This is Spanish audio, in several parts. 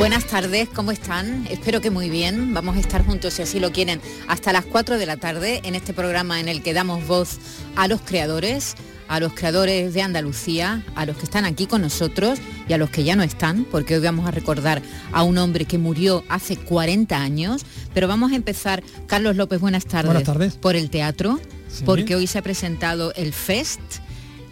Buenas tardes, ¿cómo están? Espero que muy bien. Vamos a estar juntos, si así lo quieren, hasta las 4 de la tarde en este programa en el que damos voz a los creadores, a los creadores de Andalucía, a los que están aquí con nosotros y a los que ya no están, porque hoy vamos a recordar a un hombre que murió hace 40 años. Pero vamos a empezar, Carlos López, buenas tardes. Buenas tardes. Por el teatro, porque hoy se ha presentado el Fest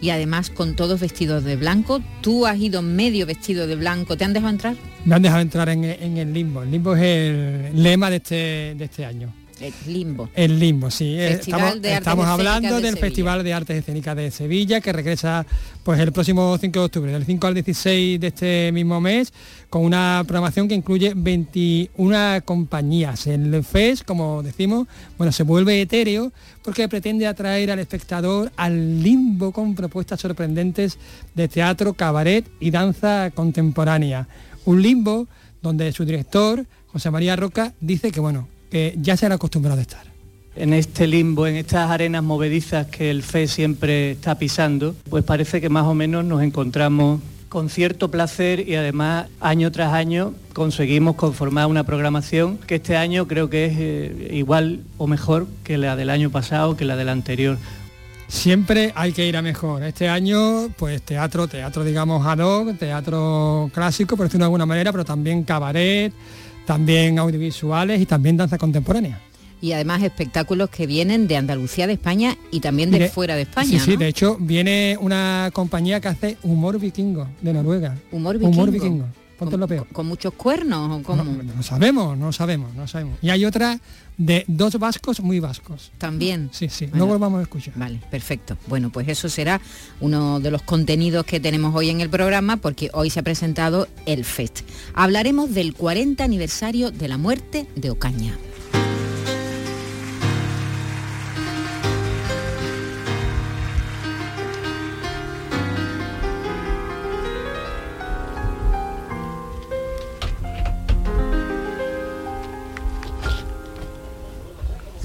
y además con todos vestidos de blanco. Tú has ido medio vestido de blanco, ¿te han dejado entrar? Me han dejado entrar en, el limbo. El limbo es el lema de este, de este año. El limbo. El limbo, sí. estamos, estamos hablando del Festival de Artes Escénicas de Sevilla, que regresa pues el próximo 5 de octubre, del 5 al 16 de este mismo mes, con una programación que incluye 21 compañías. El FES, como decimos, bueno, se vuelve etéreo porque pretende atraer al espectador al limbo con propuestas sorprendentes de teatro, cabaret y danza contemporánea. Un limbo donde su director, José María Roca, dice que bueno, que ya se han acostumbrado a estar. En este limbo, en estas arenas movedizas que el FE siempre está pisando, pues parece que más o menos nos encontramos con cierto placer y además año tras año conseguimos conformar una programación que este año creo que es eh, igual o mejor que la del año pasado, que la del anterior. Siempre hay que ir a mejor. Este año, pues teatro, teatro digamos ad hoc, teatro clásico, por decirlo de alguna manera, pero también cabaret, también audiovisuales y también danza contemporánea. Y además espectáculos que vienen de Andalucía, de España y también de, fuera de España. Sí, sí, de hecho viene una compañía que hace humor vikingo de Noruega. Humor vikingo. Humor vikingo. Con, lo peor. ¿Con muchos cuernos o cómo? No, sabemos, no sabemos, no sabemos. Y hay otra de dos vascos muy vascos. También. Sí, sí, no volvamos a escuchar. Vale, perfecto. Bueno, pues eso será uno de los contenidos que tenemos hoy en el programa porque hoy se ha presentado el FEST. Hablaremos del 40 aniversario de la muerte de Ocaña.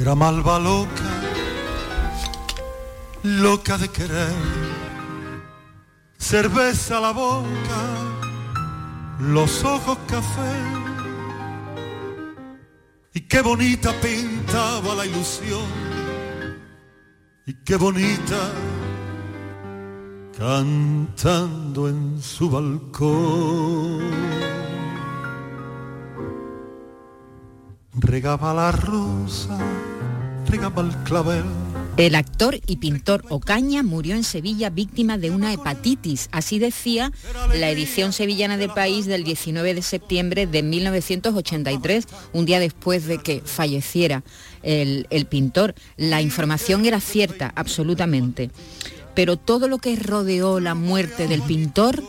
Era malva loca, loca de querer, cerveza a la boca, los ojos café. Y qué bonita pintaba la ilusión, y qué bonita cantando en su balcón. Regaba la rosa el actor y pintor Ocaña murió en Sevilla víctima de una hepatitis, así decía la edición sevillana del país del 19 de septiembre de 1983, un día después de que falleciera el, el pintor. La información era cierta, absolutamente, pero todo lo que rodeó la muerte del pintor,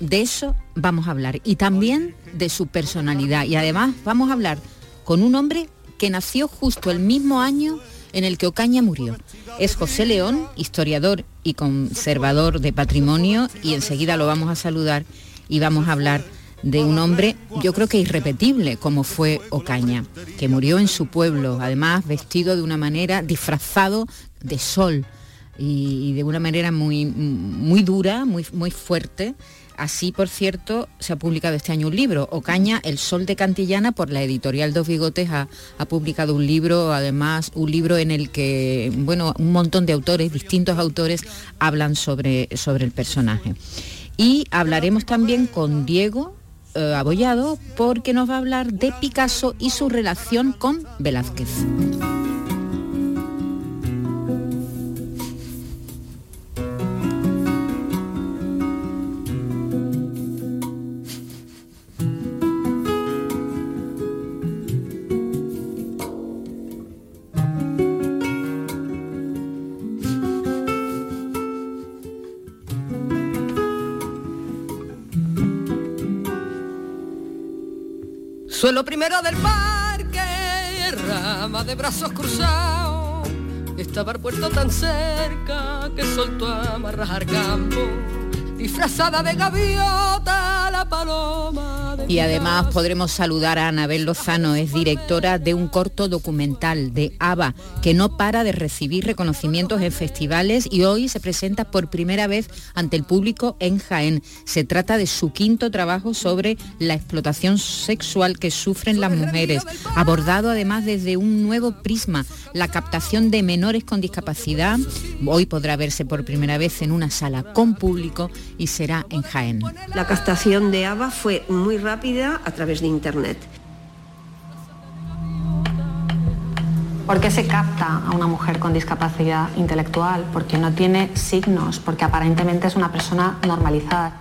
de eso vamos a hablar, y también de su personalidad, y además vamos a hablar con un hombre que nació justo el mismo año en el que Ocaña murió. Es José León, historiador y conservador de patrimonio, y enseguida lo vamos a saludar y vamos a hablar de un hombre, yo creo que irrepetible, como fue Ocaña, que murió en su pueblo, además vestido de una manera, disfrazado de sol y, de una manera muy, muy dura, muy, muy fuerte Así, por cierto, se ha publicado este año un libro, Ocaña, El Sol de Cantillana, por la editorial Dos Bigotes, ha, publicado un libro, además un libro en el que, bueno, un montón de autores, distintos autores, hablan sobre, sobre el personaje. Y hablaremos también con Diego eh, Abollado, porque nos va a hablar de Picasso y su relación con Velázquez. Suelo primero del parque rama de brazos cruzados, estaba el puerto tan cerca que soltó a amarrar campo disfrazada de gaviota la paloma. y además podremos saludar a Anabel Lozano, es directora de un corto documental de ABBA, que no para de recibir reconocimientos en festivales y hoy se presenta por primera vez ante el público en Jaén. Se trata de su quinto trabajo sobre la explotación sexual que sufren las mujeres, abordado además desde un nuevo prisma, la captación de menores con discapacidad. Hoy podrá verse por primera vez en una sala con público y será en Jaén. La captación de ABA fue muy rápida a través de Internet. ¿Por qué se capta a una mujer con discapacidad intelectual? Porque no tiene signos, porque aparentemente es una persona normalizada.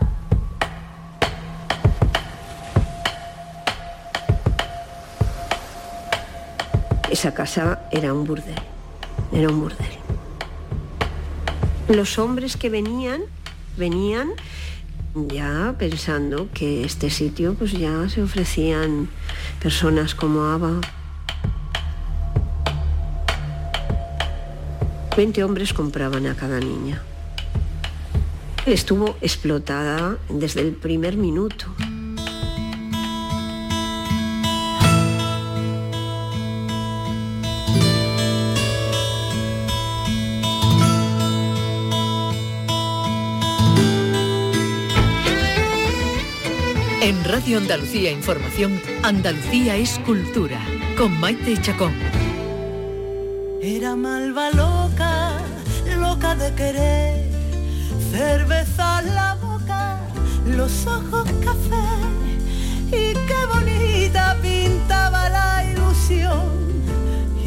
Esa casa era un burdel, era un burdel. Los hombres que venían venían ya pensando que este sitio pues ya se ofrecían personas como Ava. 20 hombres compraban a cada niña. Estuvo explotada desde el primer minuto. En Radio Andalucía Información, Andalucía es cultura, con Maite Chacón. Era malva loca, loca de querer, cerveza en la boca, los ojos café, y qué bonita pintaba la ilusión,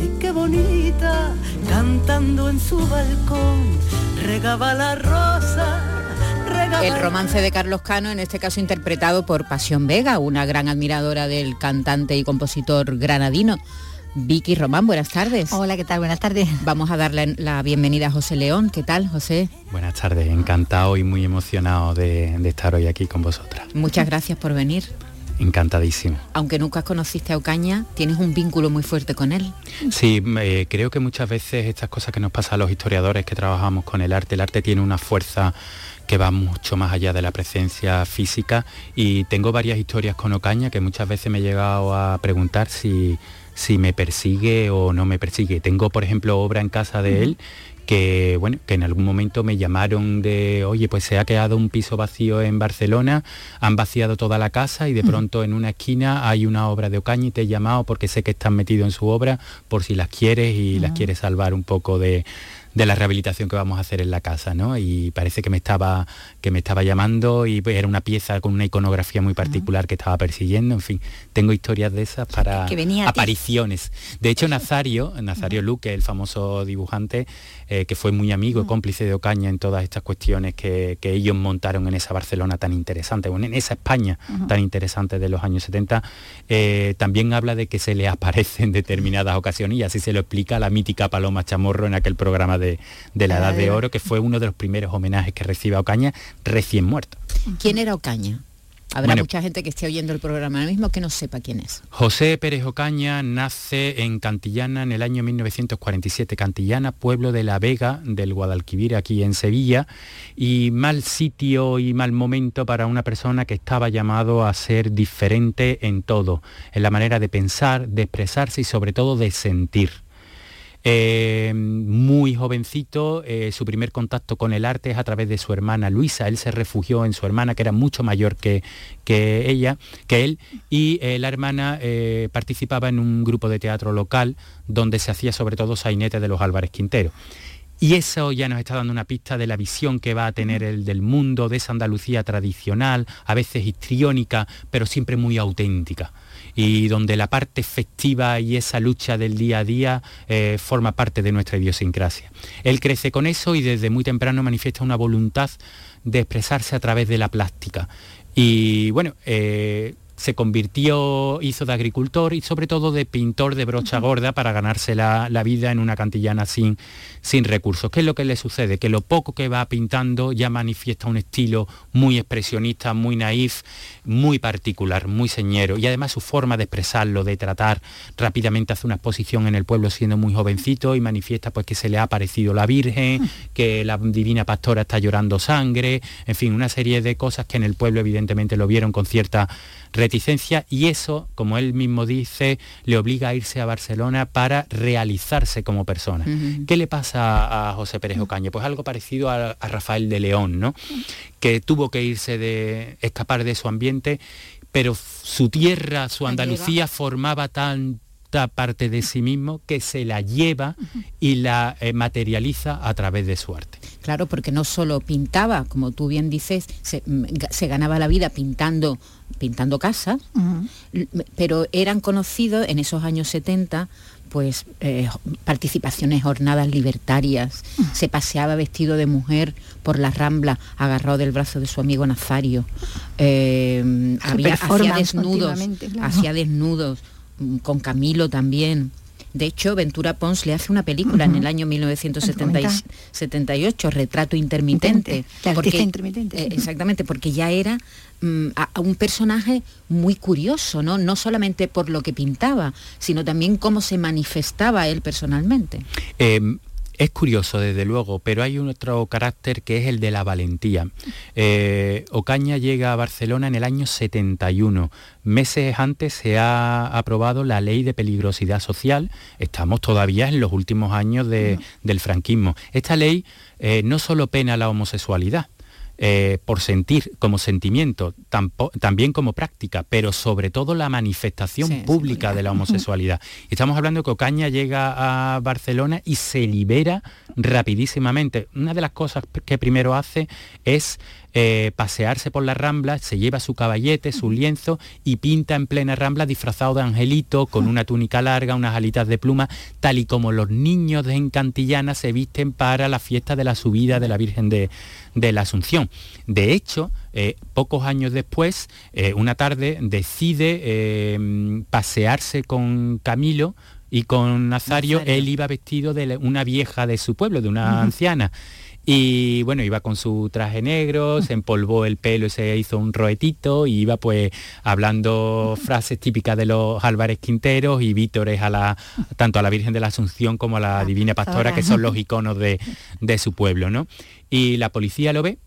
y qué bonita cantando en su balcón, regaba la rosa el romance de Carlos Cano, en este caso interpretado por Pasión Vega, una gran admiradora del cantante y compositor granadino. Vicky Román, buenas tardes. Hola, ¿qué tal? Buenas tardes. Vamos a darle la bienvenida a José León. ¿Qué tal, José? Buenas tardes, encantado y muy emocionado de, estar hoy aquí con vosotras. Muchas gracias por venir. Encantadísimo. Aunque nunca conociste a Ocaña, tienes un vínculo muy fuerte con él. Sí, eh, creo que muchas veces estas cosas que nos pasan a los historiadores que trabajamos con el arte, el arte tiene una fuerza que va mucho más allá de la presencia física. Y tengo varias historias con Ocaña que muchas veces me he llegado a preguntar si, si me persigue o no me persigue. Tengo, por ejemplo, obra en casa de él que bueno, que en algún momento me llamaron de, oye, pues se ha quedado un piso vacío en Barcelona, han vaciado toda la casa y de pronto en una esquina hay una obra de Ocaña y te he llamado porque sé que están metido en su obra por si las quieres y las quieres salvar un poco de, de la rehabilitación que vamos a hacer en la casa, ¿no? Y parece que me estaba, que me estaba llamando y era una pieza con una iconografía muy particular que estaba persiguiendo, en fin, tengo historias de esas para apariciones. De hecho, Nazario, Nazario Luque, el famoso dibujante, eh, que fue muy amigo y cómplice de Ocaña en todas estas cuestiones que, ellos montaron en esa Barcelona tan interesante, en esa España tan interesante de los años 70, eh, también habla de que se le aparece en determinadas ocasiones y así se lo explica la mítica Paloma Chamorro en aquel programa de, la Edad de Oro, que fue uno de los primeros homenajes que recibe a Ocaña recién muerto. ¿Quién era Ocaña? Habrá mucha gente que esté oyendo el programa ahora mismo que no sepa quién es. José Pérez Ocaña nace en Cantillana en el año 1947. Cantillana, pueblo de La Vega, del Guadalquivir, aquí en Sevilla. Y mal sitio y mal momento para una persona que estaba llamado a ser diferente en todo, en la manera de pensar, de expresarse y sobre todo de sentir. Eh, muy jovencito, eh, su primer contacto con el arte es a través de su hermana Luisa. Él se refugió en su hermana, que era mucho mayor que, que ella, que él, y eh, la hermana participaba en un grupo de teatro local donde se hacía sobre todo sainete de los Álvarez Quintero. Y eso ya nos está dando una pista de la visión que va a tener el del mundo, de esa Andalucía tradicional, a veces histriónica, pero siempre muy auténtica y donde la parte festiva y esa lucha del día a día eh, forma parte de nuestra idiosincrasia. Él crece con eso y desde muy temprano manifiesta una voluntad de expresarse a través de la plástica. Y bueno, eh, se convirtió, hizo de agricultor y sobre todo de pintor de brocha gorda para ganarse la, vida en una cantillana sin, sin recursos. ¿Qué es lo que le sucede? Que lo poco que va pintando ya manifiesta un estilo muy expresionista, muy naif, muy particular, muy señero. Y además su forma de expresarlo, de tratar rápidamente hace una exposición en el pueblo siendo muy jovencito y manifiesta pues que se le ha aparecido la Virgen, que la divina pastora está llorando sangre, en fin, una serie de cosas que en el pueblo evidentemente lo vieron con cierta reticencia y eso, como él mismo dice, le obliga a irse a Barcelona para realizarse como persona. ¿Qué le pasa a José Pérez Ocaña? Pues algo parecido a, Rafael de León, ¿no? que tuvo que irse de escapar de su ambiente, pero su tierra, su Andalucía formaba tan parte de sí mismo que se la lleva y la eh, materializa a través de su arte. Claro, porque no solo pintaba, como tú bien dices, se, mm, ganaba la vida pintando, pintando casas, pero eran conocidos en esos años 70 pues eh, participaciones jornadas libertarias, se paseaba vestido de mujer por la rambla, agarrado del brazo de su amigo Nazario, eh, había, hacía desnudos, hacía desnudos, Mm, con Camilo también. De hecho, Ventura Pons le hace una película en el año 1978, Retrato Intermitente. porque, intermitente. Eh, exactamente, porque ya era mm, un personaje muy curioso, ¿no? No solamente por lo que pintaba, sino también cómo se manifestaba él personalmente. Em, es curioso, desde luego, pero hay un otro carácter que es el de la valentía. Eh, Ocaña llega a Barcelona en el año 71. Meses antes se ha aprobado la ley de peligrosidad social. Estamos todavía en los últimos años del franquismo. Esta ley eh, no solo pena la homosexualidad, eh, por sentir como sentimiento, también como práctica, pero sobre todo la manifestación pública de la homosexualidad. Estamos hablando que Ocaña llega a Barcelona y se libera rapidísimamente. Una de las cosas que primero hace es eh, pasearse por la rambla, se lleva su caballete, su lienzo y pinta en plena rambla disfrazado de angelito, con una túnica larga, unas alitas de pluma, tal y como los niños de Encantillana se visten para la fiesta de la subida de la Virgen de, la Asunción. De hecho, eh, pocos años después, eh, una tarde decide pasearse con Camilo, y con Nazario, él iba vestido de una vieja de su pueblo, de una anciana. Y bueno, iba con su traje negro, se empolvó el pelo y se hizo un roetito y iba pues hablando frases típicas de los Álvarez Quinteros y vítores a la, tanto a la Virgen de la Asunción como a la Divina Pastora, que son los iconos de, de su pueblo, ¿no? Y la policía lo ve,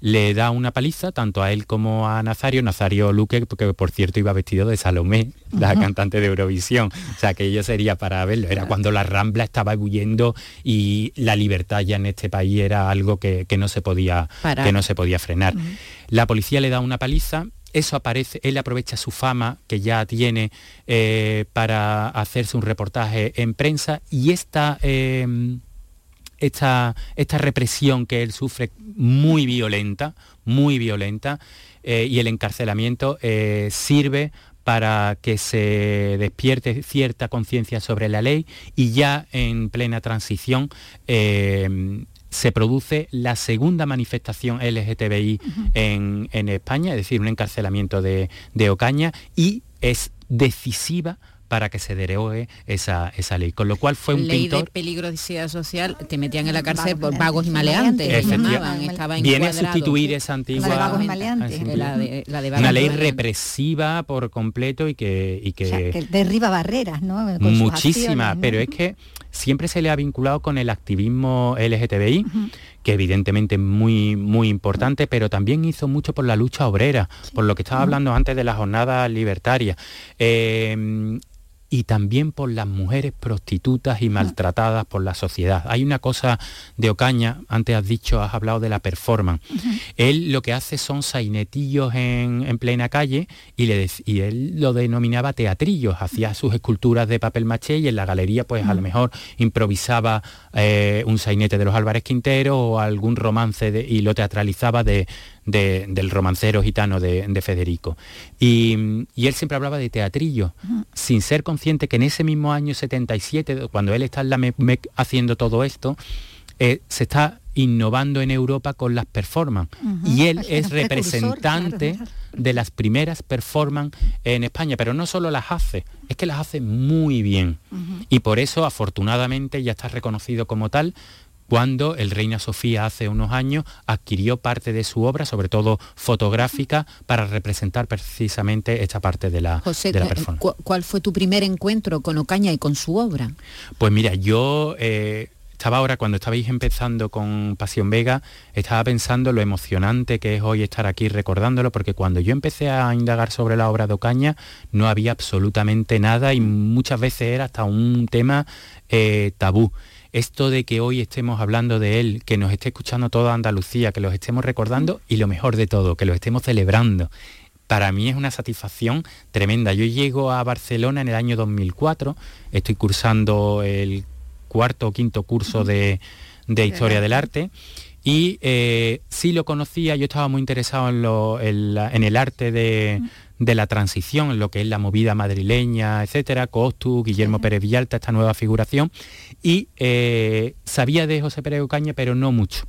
le da una paliza tanto a él como a Nazario, Nazario Luque, porque por cierto iba vestido de Salomé, la cantante de Eurovisión, o sea que ello sería para verlo, era cuando la Rambla estaba ebulliendo y la libertad ya en este país era algo que, no, se podía, que no se podía frenar. La policía le da una paliza, eso aparece, él aprovecha su fama que ya tiene eh, para hacerse un reportaje en prensa y esta... Eh, esta, esta represión que él sufre muy violenta, muy violenta, eh, y el encarcelamiento eh, sirve para que se despierte cierta conciencia sobre la ley y ya en plena transición eh, se produce la segunda manifestación LGTBI en, España, es decir, un encarcelamiento de, de Ocaña y es decisiva para que se derogue esa, esa ley. Con lo cual fue un ley pintor... de peligrosidad social, te metían en la cárcel por vagos y maleantes, Viene a sustituir esa antigua... Una ley represiva por completo y que... que, derriba barreras, ¿no? muchísimas, pero es que siempre se le ha vinculado con el activismo LGTBI, que evidentemente es muy, muy importante, pero también hizo mucho por la lucha obrera, por lo que estaba hablando antes de la jornada libertaria. Eh, y también por las mujeres prostitutas y maltratadas por la sociedad. Hay una cosa de Ocaña, antes has dicho, has hablado de la performance. Él lo que hace son sainetillos en, plena calle y, le, y, él lo denominaba teatrillos, hacía sus esculturas de papel maché y en la galería pues a lo mejor improvisaba eh, un sainete de los Álvarez Quintero o algún romance y lo teatralizaba de, del romancero gitano de, Federico. Y, él siempre hablaba de teatrillo, sin ser consciente que en ese mismo año 77, cuando él está en la MEC haciendo todo esto, eh, se está innovando en Europa con las performance. Y él es representante de las primeras performance en España, pero no solo las hace, es que las hace muy bien. Y por eso, afortunadamente, ya está reconocido como tal cuando el Reina Sofía hace unos años adquirió parte de su obra, sobre todo fotográfica, para representar precisamente esta parte de la, José, de la eh, performance. ¿Cuál fue tu primer encuentro con Ocaña y con su obra? Pues mira, yo eh, estaba ahora, cuando estabais empezando con Pasión Vega, estaba pensando lo emocionante que es hoy estar aquí recordándolo, porque cuando yo empecé a indagar sobre la obra de Ocaña, no había absolutamente nada y muchas veces era hasta un tema eh, tabú esto de que hoy estemos hablando de él, que nos esté escuchando toda Andalucía, que los estemos recordando y lo mejor de todo, que lo estemos celebrando. Para mí es una satisfacción tremenda. Yo llego a Barcelona en el año 2004, estoy cursando el cuarto o quinto curso de, Historia del Arte. y eh, sí lo conocía, yo estaba muy interesado en, el arte de, de la transición, lo que es la movida madrileña, etcétera, Costu, Guillermo Pérez Villalta, esta nueva figuración, y eh, sabía de José Pérez Ocaña, pero no mucho.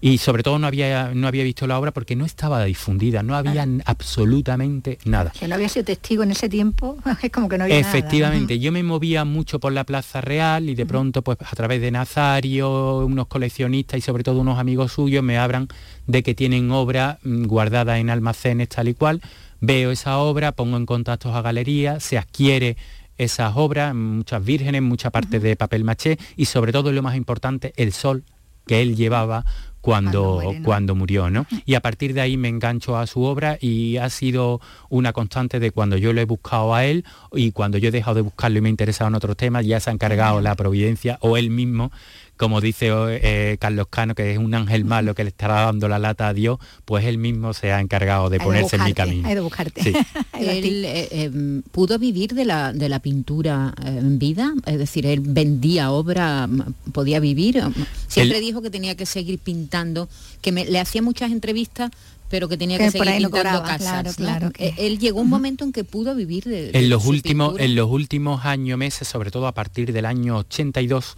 Y sobre todo no había, no había visto la obra porque no estaba difundida, no había absolutamente nada. Que no había sido testigo en ese tiempo, es como que no había Efectivamente, yo me movía mucho por la Plaza Real y de pronto, pues a través de Nazario, unos coleccionistas y sobre todo unos amigos suyos me hablan de que tienen obra mm, guardada en almacenes tal y cual veo esa obra, pongo en contacto a galerías, se adquiere esas obras, muchas vírgenes, mucha parte de papel maché y sobre todo lo más importante, el sol que él llevaba cuando, cuando murió, ¿no? Y a partir de ahí me engancho a su obra y ha sido una constante de cuando yo lo he buscado a él y cuando yo he dejado de buscarlo y me he interesado en otros temas, ya se ha encargado la providencia o él mismo como dice eh, Carlos Cano, que es un ángel malo que le estará dando la lata a Dios, pues él mismo se ha encargado de ponerse en mi camino. Hay de buscarte. él eh, em, pudo vivir de la, de la pintura eh, en vida, es decir, él vendía obra, podía vivir. Siempre dijo que tenía que seguir pintando, que le hacía muchas entrevistas pero que tenía que, seguir pintando casas. Claro, eh, Él llegó un momento en que pudo vivir de, en los últimos En los últimos años, meses, sobre todo a partir del año 82,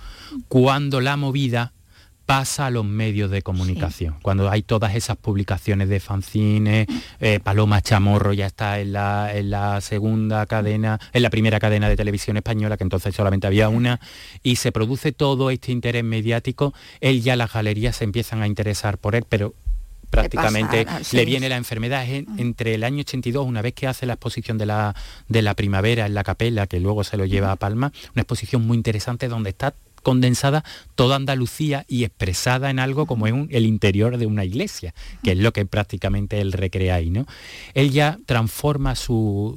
cuando la movida pasa a los medios de comunicación. Cuando hay todas esas publicaciones de fanzines, eh, Paloma Chamorro ya está en la, en la segunda cadena, en la primera cadena de televisión española, que entonces solamente había una, y se produce todo este interés mediático, él ya las galerías se empiezan a interesar por él, pero prácticamente le viene la enfermedad. entre el año 82, una vez que hace la exposición de la, de la primavera en la capela, que luego se lo lleva a Palma, una exposición muy interesante donde está condensada toda Andalucía y expresada en algo como es el interior de una iglesia, que es lo que prácticamente él recrea ahí. ¿no? Él ya transforma su,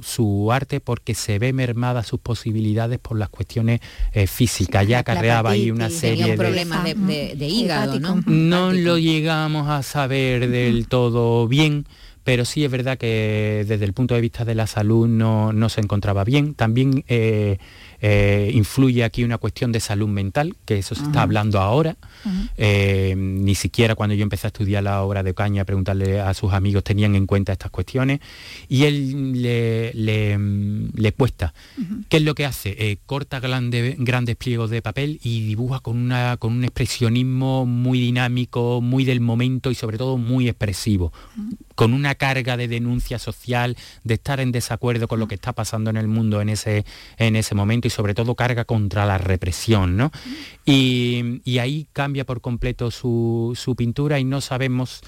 arte porque se ve mermada sus posibilidades por las cuestiones eh, físicas. ya acarreaba ahí una serie de... problemas de, de, hígado, ¿no? No lo llegamos a saber del todo bien pero sí es verdad que desde el punto de vista de la salud no, no se encontraba bien. También eh, eh, influye aquí una cuestión de salud mental, que eso se está hablando ahora. Eh, ni siquiera cuando yo empecé a estudiar la obra de Ocaña, a preguntarle a sus amigos, tenían en cuenta estas cuestiones. Y él le, cuesta. ¿Qué es lo que hace? Eh, corta grandes pliegos de papel y dibuja con, una, con un expresionismo muy dinámico, muy del momento y sobre todo muy expresivo con una carga de denuncia social, de estar en desacuerdo con lo que está pasando en el mundo en ese, en ese momento y sobre todo carga contra la represión. ¿no? Y, ahí cambia por completo su, pintura y no sabemos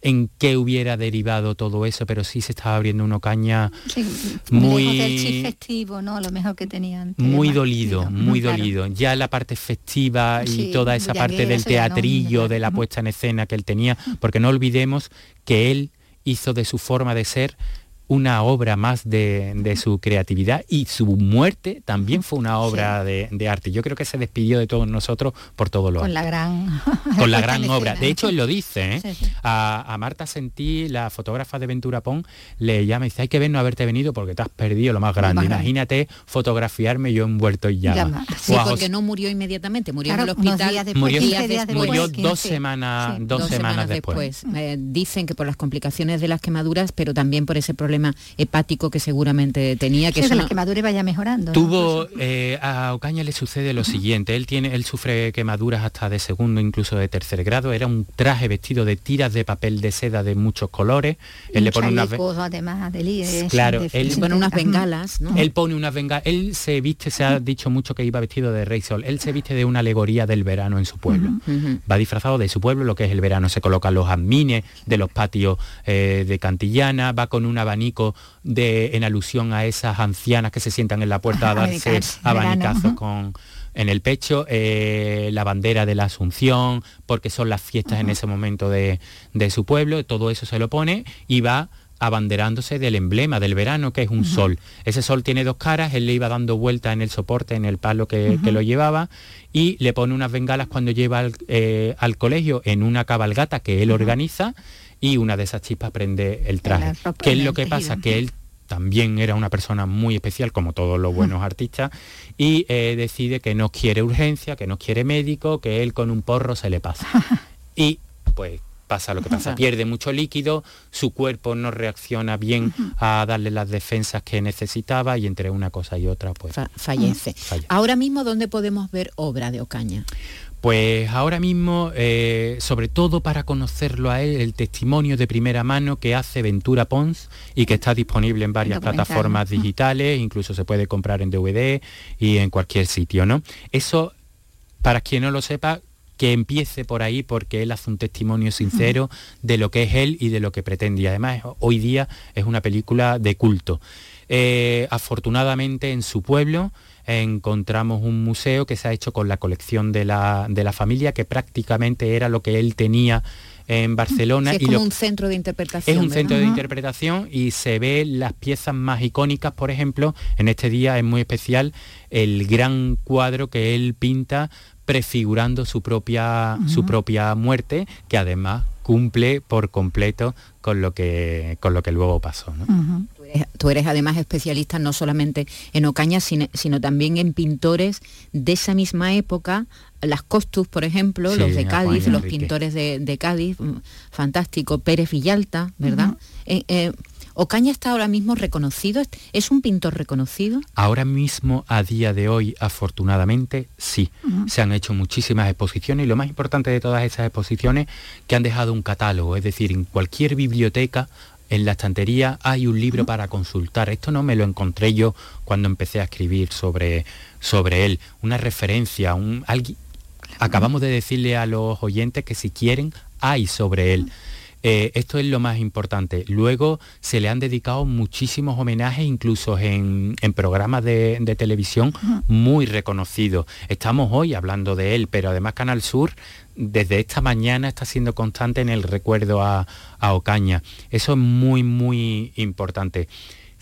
en qué hubiera derivado todo eso, pero sí se estaba abriendo una caña muy festivo, ¿no? Lo mejor que tenían. Muy dolido, muy dolido. Ya la parte festiva y toda esa parte del teatrillo, de la puesta en escena que él tenía, porque no olvidemos que él hizo de su forma de ser una obra más de, su creatividad y su muerte también fue una obra de, arte. Yo creo que se despidió de todos nosotros por todo lo Con la gran... Con la gran obra. De hecho, él lo dice. ¿eh? A, Marta Sentí, la fotógrafa de Ventura Pon, le llama y dice, hay que ver no haberte venido porque te has perdido lo más grande. Imagínate fotografiarme yo envuelto y llama. Sí, porque no murió inmediatamente, murió en el hospital. murió, dos semanas, dos, semanas, después. Eh, dicen que por las complicaciones de las quemaduras, pero también por ese problema problema hepático que seguramente tenía. Que eso la quemadura vaya mejorando. Tuvo, eh, a Ocaña le sucede lo siguiente, él, tiene, él sufre quemaduras hasta de segundo, incluso de tercer grado, era un traje vestido de tiras de papel de seda de muchos colores, él le pone unas además de claro, él pone unas bengalas, Él pone unas bengalas, él se viste, se ha dicho mucho que iba vestido de rey sol, él se viste de una alegoría del verano en su pueblo, va disfrazado de su pueblo, lo que es el verano, se colocan los admines de los patios eh, de Cantillana, va con un abanico de, en alusión a esas ancianas que se sientan en la puerta a darse abanicazos con en el pecho, eh, la bandera de la Asunción, porque son las fiestas en ese momento de, su pueblo, todo eso se lo pone y va abanderándose del emblema del verano, que es un sol. Ese sol tiene dos caras, él le iba dando vuelta en el soporte, en el palo que, lo llevaba, y le pone unas bengalas cuando lleva al, eh, colegio en una cabalgata que él organiza, y una de esas chispas prende el traje. ¿Qué es lo que pasa? Que él también era una persona muy especial, como todos los buenos artistas, y eh, decide que no quiere urgencia, que no quiere médico, que él con un porro se le pasa. Y pues pasa lo que pasa, pierde mucho líquido, su cuerpo no reacciona bien a darle las defensas que necesitaba y entre una cosa y otra pues fallece. Ahora mismo, ¿dónde podemos ver obra de Ocaña? Pues ahora mismo, eh, sobre todo para conocerlo a él, el testimonio de primera mano que hace Ventura Pons y que está disponible en varias plataformas digitales, incluso se puede comprar en DVD y en cualquier sitio, ¿no? Eso, para quien no lo sepa, que empiece por ahí porque él hace un testimonio sincero de lo que es él y de lo que pretende. Y además hoy día es una película de culto. Eh, afortunadamente en su pueblo encontramos un museo que se ha hecho con la colección de la, familia, que prácticamente era lo que él tenía en Barcelona. es como un centro de interpretación. Es un centro de interpretación y se ve las piezas más icónicas, por ejemplo, en este día es muy especial el gran cuadro que él pinta prefigurando su propia, su propia muerte, que además cumple por completo con lo que, con lo que luego pasó. Tú, eres, además especialista no solamente en Ocaña, sino, también en pintores de esa misma época, las Costus, por ejemplo, los de Cádiz, los pintores de, Cádiz, mm, fantástico, Pérez Villalta, ¿verdad? ¿Ocaña está ahora mismo reconocido? ¿Es un pintor reconocido? Ahora mismo, a día de hoy, afortunadamente, sí. Se han hecho muchísimas exposiciones y lo más importante de todas esas exposiciones que han dejado un catálogo, es decir, en cualquier biblioteca en la estantería hay un libro para consultar. Esto no me lo encontré yo cuando empecé a escribir sobre, sobre él. Una referencia, un, alguien, acabamos de decirle a los oyentes que si quieren, hay sobre él. Eh, esto es lo más importante. Luego se le han dedicado muchísimos homenajes, incluso en, programas de, televisión muy reconocidos. Estamos hoy hablando de él, pero además Canal Sur desde esta mañana está siendo constante en el recuerdo a, Ocaña. Eso es muy, muy importante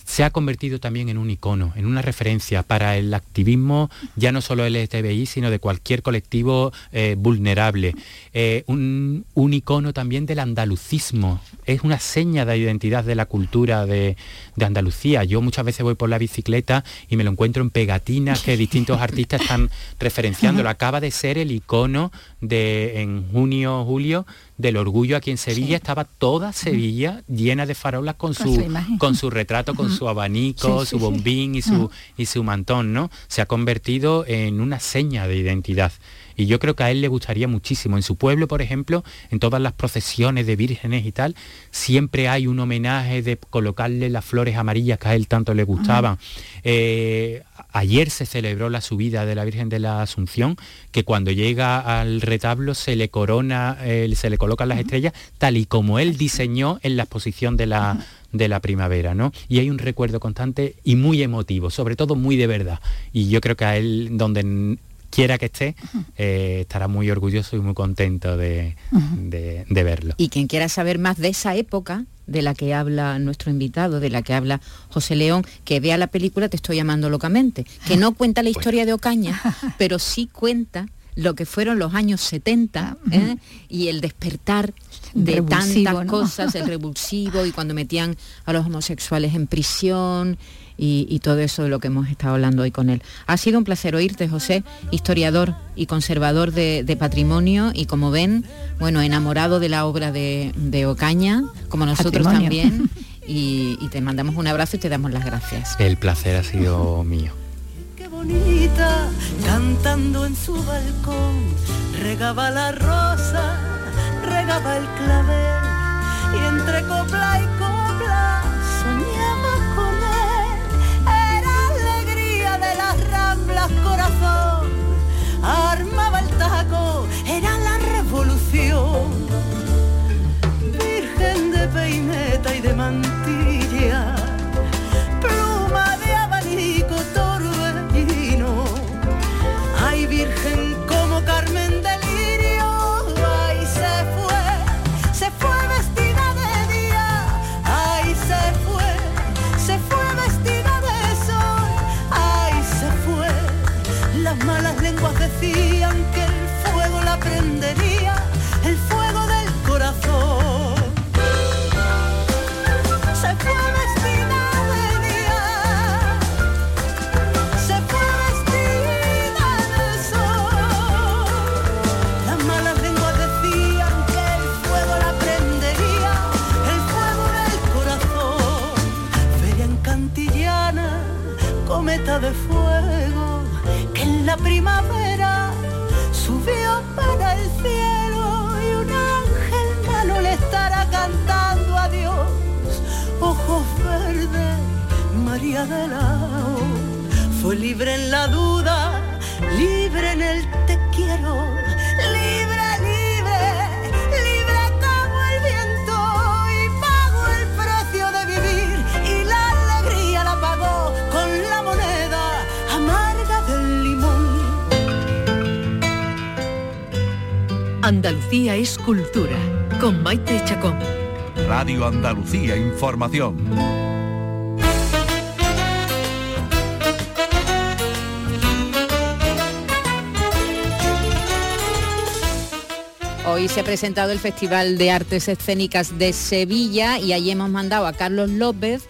se ha convertido también en un icono, en una referencia para el activismo, ya no solo LGTBI, sino de cualquier colectivo eh, vulnerable. Eh, un, icono también del andalucismo, es una seña de identidad de la cultura de, Andalucía. Yo muchas veces voy por la bicicleta y me lo encuentro en pegatinas que distintos artistas están referenciando. Acaba de ser el icono de en junio, julio, del orgullo aquí en Sevilla, estaba toda Sevilla llena de farolas con, su, con su retrato, con su abanico, su bombín y su, y su mantón, ¿no? Se ha convertido en una seña de identidad. Y yo creo que a él le gustaría muchísimo. En su pueblo, por ejemplo, en todas las procesiones de vírgenes y tal, siempre hay un homenaje de colocarle las flores amarillas que a él tanto le gustaban. Eh, ayer se celebró la subida de la Virgen de la Asunción, que cuando llega al retablo se le corona, eh, se le colocan las estrellas, tal y como él diseñó en la exposición de la, de la primavera, ¿no? Y hay un recuerdo constante y muy emotivo, sobre todo muy de verdad. Y yo creo que a él, donde quiera que esté, eh, estará muy orgulloso y muy contento de, verlo. Y quien quiera saber más de esa época de la que habla nuestro invitado, de la que habla José León, que vea la película Te estoy llamando locamente, que no cuenta la historia de Ocaña, pero sí cuenta lo que fueron los años 70 ¿eh? y el despertar de tantas cosas, el revulsivo y cuando metían a los homosexuales en prisión y, todo eso de lo que hemos estado hablando hoy con él. Ha sido un placer oírte, José, historiador y conservador de, patrimonio y como ven, bueno, enamorado de la obra de, Ocaña, como nosotros también. y, te mandamos un abrazo y te damos las gracias. El placer ha sido mío. Qué bonita, cantando en su balcón, regaba la rosa, regaba el clavel y entre copla y copla corazón, armaba el taco, era la revolución. Peineta y de mantilla, primavera subió para el cielo y un ángel malo le estará cantando a Dios. Ojos verdes, María de Lao, fue libre en la duda, libre en el te quiero Andalucía es cultura, con Maite Chacón. Radio Andalucía Información. Hoy se ha presentado el Festival de Artes Escénicas de Sevilla y allí hemos mandado a Carlos López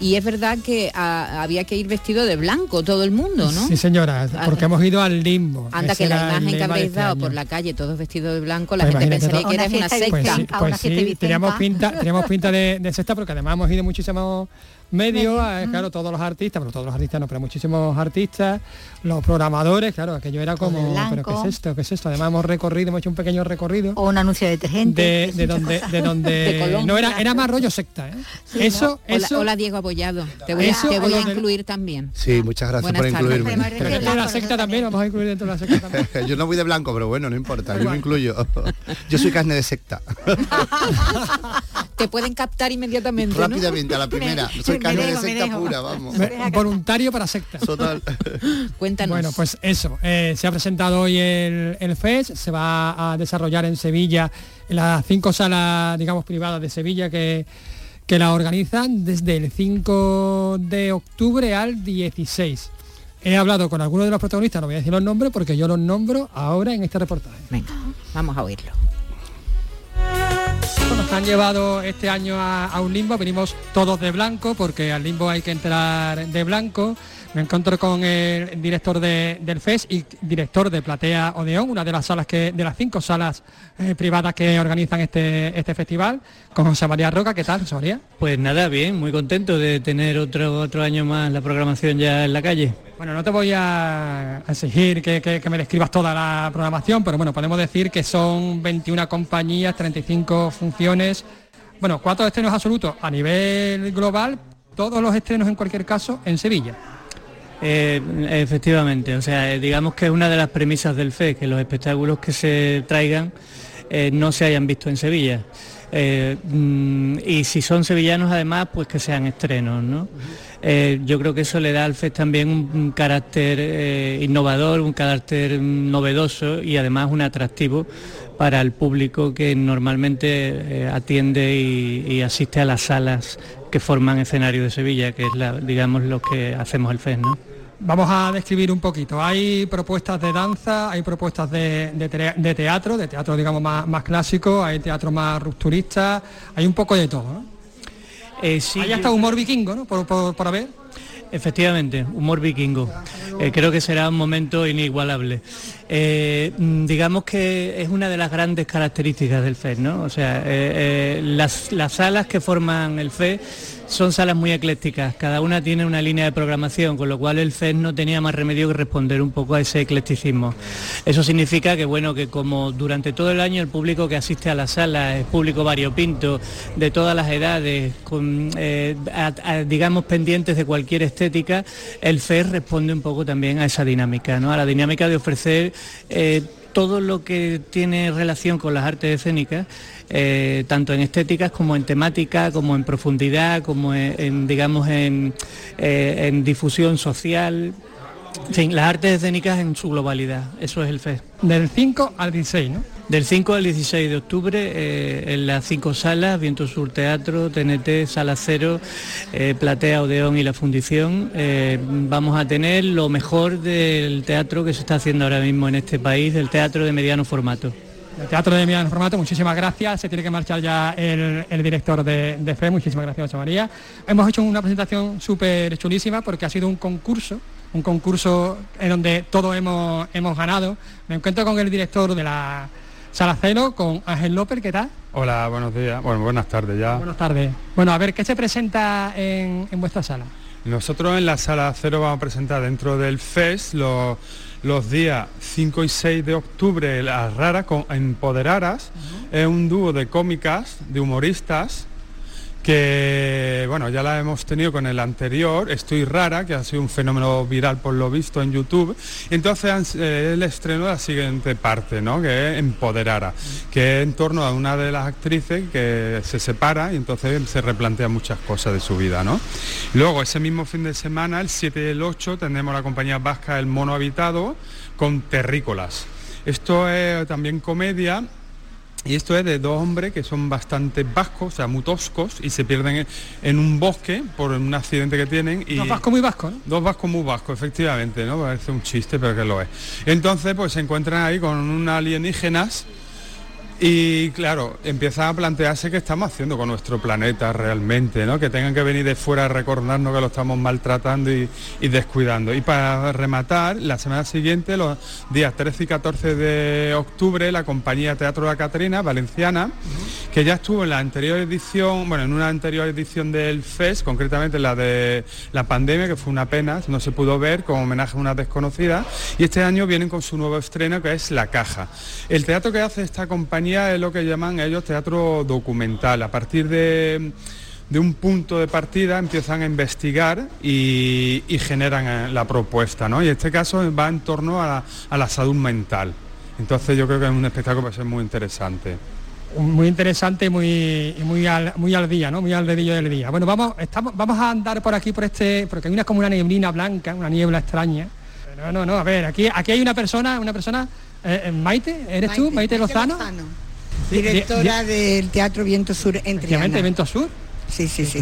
y es verdad que ah, había que ir vestido de blanco todo el mundo, ¿no? Sí, señora, porque hemos ido al limbo. Anda, que la imagen que habéis este dado por la calle, todos vestidos de blanco, la pues gente pensaría que era una secta. Pues sí, pues sí teníamos pinta, teníamos pinta de, de secta porque además hemos ido muchísimo medio, eh, claro, todos los artistas, pero todos los artistas no, pero muchísimos artistas, los programadores, claro, aquello era como, pero ¿qué es esto? ¿Qué es esto? Además hemos recorrido, hemos hecho un pequeño recorrido. O un anuncio de detergente. De, de donde, de donde no era, era más rollo secta, ¿eh? eso, eso. Hola, Diego Abollado, te voy, a, te voy a incluir también. Sí, muchas gracias por incluirme. Pero dentro de la secta también, vamos a incluir dentro de la secta también. yo no voy de blanco, pero bueno, no importa, yo me incluyo. yo soy carne de secta. te pueden captar inmediatamente. Rápidamente, a la primera. Soy carne de secta vamos. Voluntario para secta. Total. Cuéntanos. Bueno, pues eso. Eh, se ha presentado hoy el, el FES, se va a desarrollar en Sevilla, en las cinco salas, digamos, privadas de Sevilla que, que la organizan desde el 5 de octubre al 16. He hablado con algunos de los protagonistas, no voy a decir los nombres porque yo los nombro ahora en este reportaje. Venga, vamos a oírlo nos han llevado este año a, un limbo, venimos todos de blanco porque al limbo hay que entrar de blanco. Me encuentro con el director del FES y director de Platea Odeón, una de las salas que, de las cinco salas eh, privadas que organizan este, este festival, con José María Roca. ¿Qué tal, José María? Pues nada, bien, muy contento de tener otro, otro año más la programación ya en la calle. Bueno, no te voy a exigir que, me describas toda la programación, pero bueno, podemos decir que son 21 compañías, 35 funciones, bueno, cuatro estrenos absolutos a nivel global, todos los estrenos en cualquier caso en Sevilla. Eh, efectivamente, o sea, eh, digamos que es una de las premisas del FE, que los espectáculos que se traigan eh, no se hayan visto en Sevilla. Mm, y si son sevillanos además, pues que sean estrenos, ¿no? Eh, yo creo que eso le da al FES también un, carácter eh, innovador, un carácter novedoso y además un atractivo para el público que normalmente eh, atiende y, asiste a las salas que forman escenario de Sevilla, que es digamos lo que hacemos el FES. ¿no? Vamos a describir un poquito. Hay propuestas de danza, hay propuestas de, teatro, de teatro digamos más, clásico, hay teatro más rupturista, hay un poco de todo. Eh, sí, Hay hasta humor vikingo, ¿no? Por, por, haber. Efectivamente, humor vikingo. Eh, creo que será un momento inigualable. Eh, mm, digamos que es una de las grandes características del FED, ¿no? O sea, las, las, salas que forman el FED Son salas muy eclécticas, cada una tiene una línea de programación, con lo cual el FES no tenía más remedio que responder un poco a ese eclecticismo. Eso significa que bueno, que como durante todo el año el público que asiste a la sala es público variopinto, de todas las edades, con, eh, digamos pendientes de cualquier estética, el FES responde un poco también a esa dinámica, ¿no? a la dinámica de ofrecer eh, todo lo que tiene relación con las artes escénicas, eh, tanto en estéticas como en temática, como en profundidad, como en, digamos, en, eh, en, difusión social. En las artes escénicas en su globalidad, eso es el FES. Del 5 al 16, ¿no? Del 5 al 16 de octubre eh, en las cinco salas, Viento Sur Teatro, TNT, Sala Cero, eh, Platea, Odeón y La Fundición, eh, vamos a tener lo mejor del teatro que se está haciendo ahora mismo en este país, del teatro de mediano formato. El teatro de mediano formato, muchísimas gracias. Se tiene que marchar ya el, director de, FE, muchísimas gracias, José María. Hemos hecho una presentación súper chulísima porque ha sido un concurso un concurso en donde todos hemos ganado. Me encuentro con el director de la Salacero con Ángel López, ¿qué tal? Hola, buenos días. Bueno, buenas tardes ya. Buenas tardes. Bueno, a ver, ¿qué se presenta en, vuestra sala? Nosotros en la sala cero vamos a presentar dentro del FES los, los días 5 y 6 de octubre las raras con Empoderaras. Es un dúo de cómicas, de humoristas, que bueno, ya la hemos tenido con el anterior, Estoy Rara, que ha sido un fenómeno viral por lo visto en YouTube. Entonces eh, el estreno de la siguiente parte, ¿no? que es Empoderara, que es en torno a una de las actrices que se separa y entonces se replantea muchas cosas de su vida. ¿no? Luego, ese mismo fin de semana, el 7 y el 8, tendremos la compañía vasca El Mono Habitado con Terrícolas. Esto es también comedia y esto es de dos hombres que son bastante vascos, o sea, muy toscos, y se pierden en un bosque por un accidente que tienen. Y dos vascos muy vascos, ¿no? Dos vascos muy vascos, efectivamente, ¿no? Parece un chiste, pero que lo es. Entonces, pues se encuentran ahí con unos alienígenas y claro, empieza a plantearse qué estamos haciendo con nuestro planeta realmente, ¿no? Que tengan que venir de fuera a recordarnos que lo estamos maltratando y, descuidando. Y para rematar, la semana siguiente, los días 13 y 14 de octubre, la compañía Teatro la Catrina, valenciana, que ya estuvo en la anterior edición, bueno, en una anterior edición del FES, concretamente la de la pandemia, que fue una pena, no se pudo ver, como homenaje a una desconocida, y este año vienen con su nuevo estreno, que es La Caja. El teatro que hace esta compañía es lo que llaman ellos teatro documental. A partir de, un punto de partida empiezan a investigar y, generan eh, la propuesta. ¿no? Y este caso va en torno a, la salud mental. Entonces yo creo que es un espectáculo que va a ser muy interesante muy interesante y muy, muy, al, muy al día, ¿no? Muy al dedillo del día. Bueno, vamos, estamos, vamos a andar por aquí, por este, porque hay una como una neblina blanca, una niebla extraña. No, no, no, a ver, aquí, aquí hay una persona, una persona eh, eh, Maite, ¿eres tú? Maite Lozano. Directora del Teatro Viento Sur en Triana. Viento Sur? Sí, sí, sí.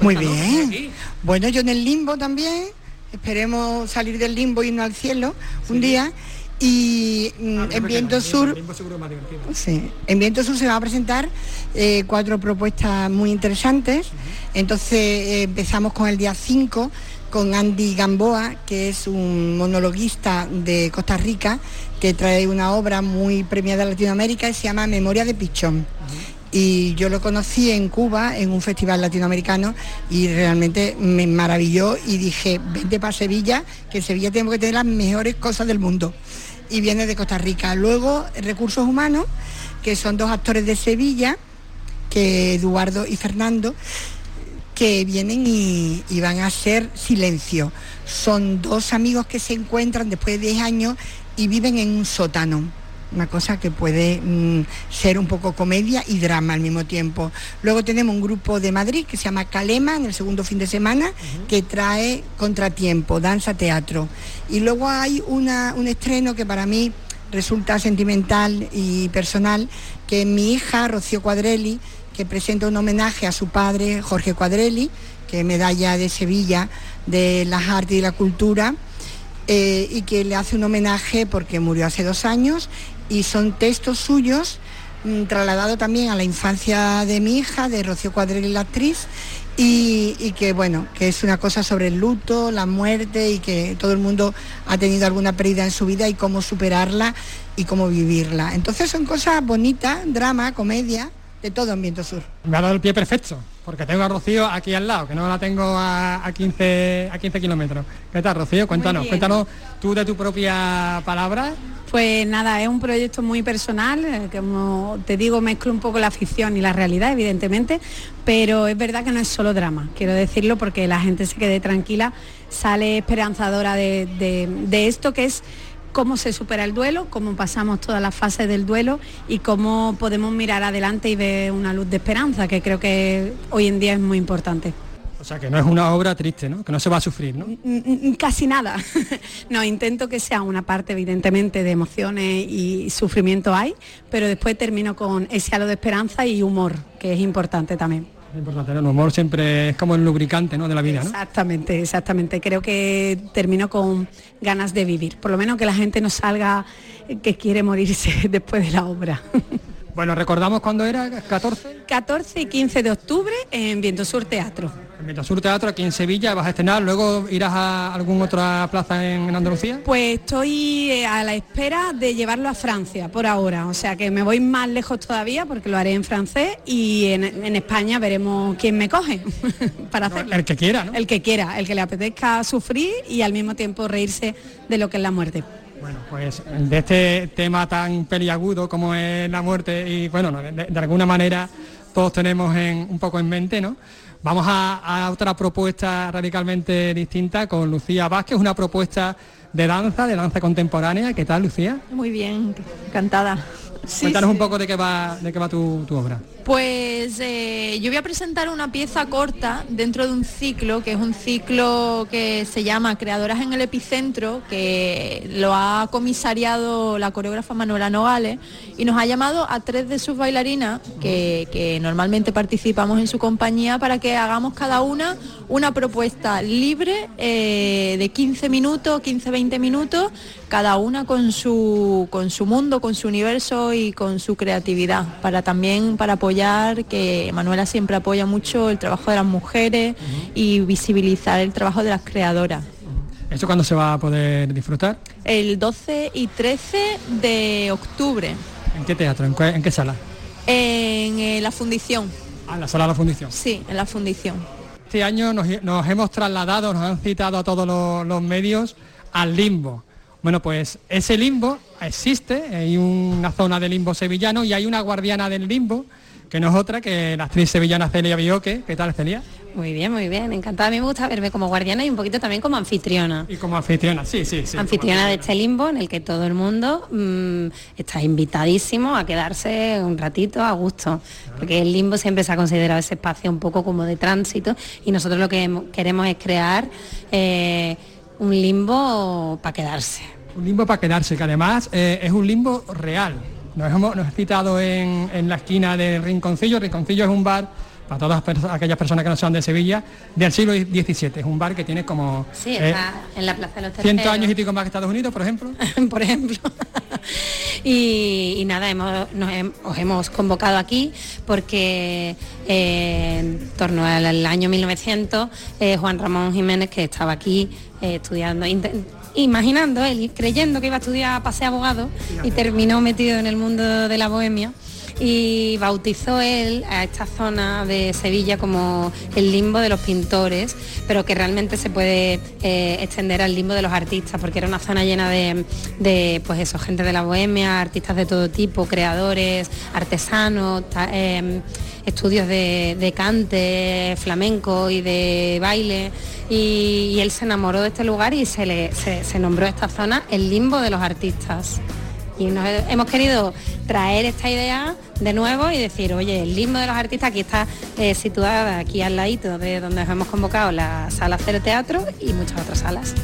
Muy bien. Bueno, yo en el limbo también. Esperemos salir del limbo y irnos al cielo un día. Y mm, en Viento Sur, sí, en Viento Sur se van a presentar eh, cuatro propuestas muy interesantes. Entonces eh, empezamos con el día 5 con Andy Gamboa, que es un monologuista de Costa Rica, que trae una obra muy premiada en Latinoamérica y se llama Memoria de Pichón. Y yo lo conocí en Cuba, en un festival latinoamericano, y realmente me maravilló y dije, vente para Sevilla, que en Sevilla tenemos que tener las mejores cosas del mundo. Y viene de Costa Rica. Luego, Recursos Humanos, que son dos actores de Sevilla, que Eduardo y Fernando, que vienen y, van a hacer silencio. Son dos amigos que se encuentran después de 10 años y viven en un sótano. Una cosa que puede mm, ser un poco comedia y drama al mismo tiempo. Luego tenemos un grupo de Madrid que se llama Calema en el segundo fin de semana, que trae contratiempo, danza, teatro. Y luego hay una, un estreno que para mí resulta sentimental y personal, que mi hija, Rocío Cuadrelli, que presenta un homenaje a su padre, Jorge Cuadrelli, que es medalla de Sevilla de las artes y la cultura, eh, y que le hace un homenaje porque murió hace dos años, y son textos suyos mm, trasladados también a la infancia de mi hija, de Rocío Cuadrelli, la actriz, y, y, que bueno, que es una cosa sobre el luto, la muerte y que todo el mundo ha tenido alguna pérdida en su vida y cómo superarla y cómo vivirla. Entonces son cosas bonitas, drama, comedia, de todo en Viento Sur. Me ha dado el pie perfecto, porque tengo a Rocío aquí al lado, que no la tengo a, 15, a 15 kilómetros. ¿Qué tal, Rocío? Cuéntanos, cuéntanos tú de tu propia palabra. Pues nada, es un proyecto muy personal, eh, como te digo, mezclo un poco la ficción y la realidad, evidentemente, pero es verdad que no es solo drama, quiero decirlo porque la gente se quede tranquila, sale esperanzadora de esto que es cómo se supera el duelo, cómo pasamos todas las fases del duelo y cómo podemos mirar adelante y ver una luz de esperanza, que creo que hoy en día es muy importante. O sea, que no es una obra triste, ¿no? Que no se va a sufrir, ¿no? Casi nada. no, intento que sea una parte, evidentemente, de emociones y sufrimiento hay, pero después termino con ese halo de esperanza y humor, que es importante también. Importante, el humor siempre es como el lubricante ¿no? de la vida. ¿no? Exactamente, exactamente. Creo que termino con ganas de vivir. Por lo menos que la gente no salga que quiere morirse después de la obra. Bueno, recordamos cuándo era, 14. 14 y 15 de octubre en Viento Sur Teatro. En Sur Teatro, aquí en Sevilla, vas a estrenar, luego irás a alguna otra plaza en, Andalucía. Pues estoy eh, a la espera de llevarlo a Francia por ahora, o sea que me voy más lejos todavía porque lo haré en francés y en, España veremos quién me coge para hacerlo. El que quiera, ¿no? El que quiera, el que le apetezca sufrir y al mismo tiempo reírse de lo que es la muerte. Bueno, pues de este tema tan peliagudo como es la muerte y bueno, de, de alguna manera todos tenemos en, un poco en mente, ¿no? Vamos a, otra propuesta radicalmente distinta con Lucía Vázquez, una propuesta de danza, de danza contemporánea. ¿Qué tal, Lucía? Muy bien, encantada. Cuéntanos un poco de qué va, de qué va tu, obra. Pues eh, yo voy a presentar una pieza corta dentro de un ciclo, que es un ciclo que se llama Creadoras en el Epicentro, que lo ha comisariado la coreógrafa Manuela Nogales y nos ha llamado a tres de sus bailarinas, que, normalmente participamos en su compañía, para que hagamos cada una una propuesta libre eh, de 15 minutos, 15-20 minutos, cada una con su, con su mundo, con su universo y con su creatividad, para también para apoyar, que Manuela siempre apoya mucho el trabajo de las mujeres y visibilizar el trabajo de las creadoras. ¿Esto cuándo se va a poder disfrutar? El 12 y 13 de octubre. ¿En qué teatro? ¿En qué, sala? En eh, la fundición. Ah, en la sala de la fundición. Sí, en la fundición. Este año nos, hemos trasladado, nos han citado a todos los medios al limbo bueno, pues ese limbo existe, hay una zona de limbo sevillano y hay una guardiana del limbo, que no es otra que la actriz sevillana Celia Bioque. ¿Qué tal, Celia? Muy bien, muy bien, encantada. A mí me gusta verme como guardiana y un poquito también como anfitriona. Y como anfitriona, sí, sí, sí. Anfitriona de este limbo en el que todo el mundo mm, está invitadísimo a quedarse un ratito a gusto, porque el limbo siempre se ha considerado ese espacio un poco como de tránsito y nosotros lo que queremos es crear... Eh, un limbo para quedarse. Un limbo para quedarse, que además eh, es un limbo real. Nos hemos, nos citado en, la esquina del Rinconcillo. Rinconcillo es un bar para todas aquellas personas que no sean de Sevilla, del siglo XVII. Es un bar que tiene como... Sí, eh, está en la Plaza de los Cientos años y pico más que Estados Unidos, por ejemplo. por ejemplo. y, nada, hemos, nos os hemos convocado aquí porque eh, en torno al, año 1900, Juan Ramón Jiménez, que estaba aquí eh, estudiando, imaginando él, creyendo que iba a estudiar pase abogado y terminó metido en el mundo de la bohemia y bautizó él a esta zona de Sevilla como el limbo de los pintores, pero que realmente se puede eh, extender al limbo de los artistas, porque era una zona llena de, pues eso, gente de la bohemia, artistas de todo tipo, creadores, artesanos, em, estudios de, cante, flamenco y de baile. Y, él se enamoró de este lugar y se, le, se nombró esta zona el limbo de los artistas. Y hemos querido traer esta idea de nuevo y decir, oye, el limbo de los artistas aquí está eh, situada aquí al ladito de donde nos hemos convocado la sala Cero Teatro y muchas otras salas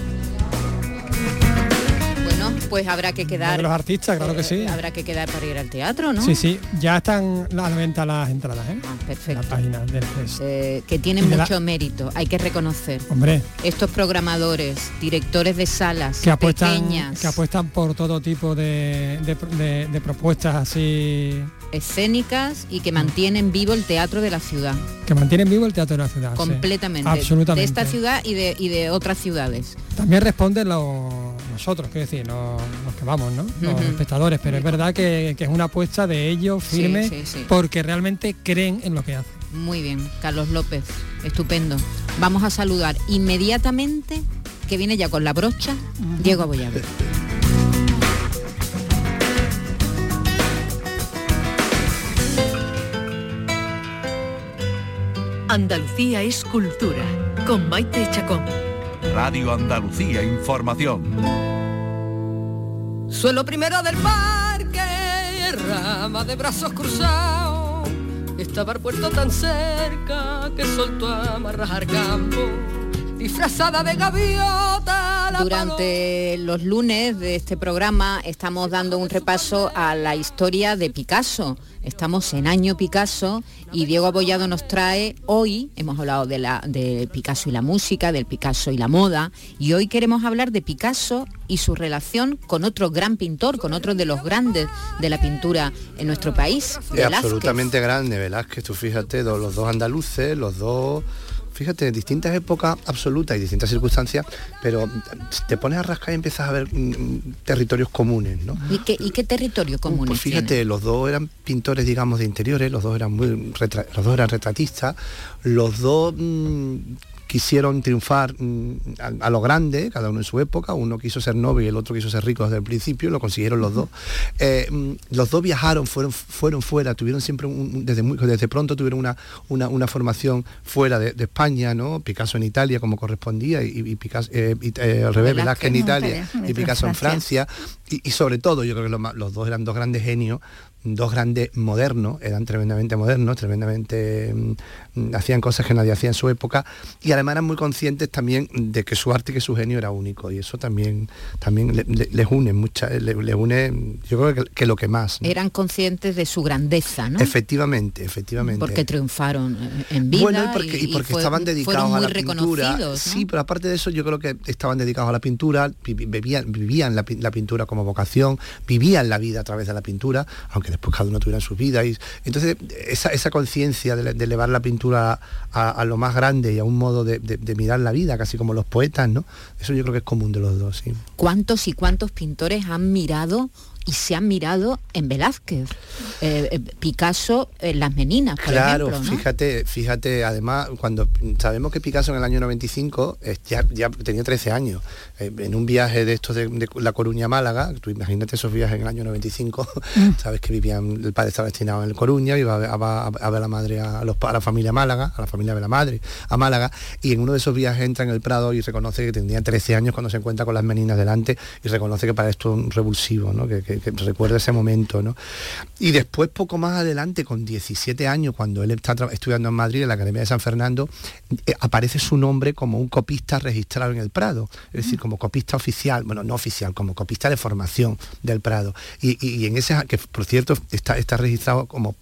pues habrá que quedar. De los artistas, claro que sí. Eh, habrá que quedar para ir al teatro, ¿no? Sí, sí, ya están a la venta las entradas, ¿eh? Ah, perfecto. La página del eh, que tienen mucho mérito, hay que reconocer. Hombre. Estos programadores, directores de salas que apuestan, pequeñas. Que apuestan por todo tipo de, de propuestas así escénicas y que mantienen vivo el teatro de la ciudad. Que mantienen vivo el teatro de la ciudad. Completamente. Absolutamente. De esta ciudad y de, y de otras ciudades. También responden los nosotros, quiero decir, no, los que vamos, ¿no? Los espectadores, pero es verdad que, es una apuesta de ellos firme porque realmente creen en lo que hacen. Muy bien, Carlos López, estupendo. Vamos a saludar inmediatamente, que viene ya con la brocha, Diego Abollado. Andalucía es cultura, con Maite Chacón. Radio Andalucía Información. Suelo primero del parque, rama de brazos cruzados. Estaba el puerto tan cerca que soltó a amarrar campo disfrazada de gaviota. Durante los lunes de este programa estamos dando un repaso a la historia de Picasso. Estamos en año Picasso y Diego Abollado nos trae hoy, hemos hablado de, la, de Picasso y la música, del Picasso y la moda, y hoy queremos hablar de Picasso y su relación con otro gran pintor, con otro de los grandes de la pintura en nuestro país. absolutamente grande, Velázquez, tú fíjate, los dos andaluces, los dos fíjate, distintas épocas absolutas y distintas circunstancias, pero te pones a rascar y empiezas a ver mm, mm, territorios comunes, ¿no? ¿Y qué, y qué territorios comunes? Pues fíjate, los dos eran pintores, digamos, de interiores, los dos eran muy los dos eran retratistas, los dos mm, quisieron triunfar mm, a, lo grande, cada uno en su época, uno quiso ser noble y el otro quiso ser rico desde el principio, lo consiguieron los dos. Eh, mm, los dos viajaron, fueron, fueron fuera, tuvieron siempre, desde, muy, desde pronto tuvieron una, una, formación fuera de, España, ¿no? Picasso en Italia como correspondía y, Picasso, eh, eh, al revés, Velázquez en Italia y Picasso en Francia. Y, sobre todo, yo creo que los, los dos eran dos grandes genios dos grandes modernos, eran tremendamente modernos, tremendamente mm, hacían cosas que nadie hacía en su época y además eran muy conscientes también de que su arte y que su genio era único y eso también también les une mucha les, une yo creo que, lo que más eran conscientes de su grandeza ¿no? efectivamente efectivamente. Porque triunfaron en vida bueno y porque, estaban dedicados a la pintura. sí pero aparte de eso yo creo que estaban dedicados a la pintura vivían, vivían la, la pintura como vocación vivían la vida a través de la pintura aunque después cada uno tuviera su vida. Y, entonces, esa, conciencia de, elevar la pintura a, lo más grande y a un modo de, mirar la vida, casi como los poetas, ¿no? Eso yo creo que es común de los dos, sí. ¿Cuántos y cuántos pintores han mirado y se han mirado en Velázquez, eh, eh, Picasso en las Meninas, por claro, fíjate, fíjate, además, cuando sabemos que Picasso en el año 95 ya, ya tenía 13 años, eh, en un viaje de estos de, La Coruña a Málaga, tú imagínate esos viajes en el año 95, mm. sabes que vivían, el padre estaba destinado en Coruña, iba a, ver a la madre, a, los, a la familia Málaga, a la familia de la madre, a Málaga, y en uno de esos viajes entra en el Prado y reconoce que tenía 13 años cuando se encuentra con las meninas delante y reconoce que para esto es un revulsivo, ¿no? que, que, recuerda ese momento, ¿no? Y después, poco más adelante, con 17 años, cuando él está estudiando en Madrid, en la Academia de San Fernando, eh, aparece su nombre como un copista registrado en el Prado, es decir, como copista oficial, bueno, no oficial, como copista de formación del Prado. Y, en ese, que por cierto, está, está registrado como,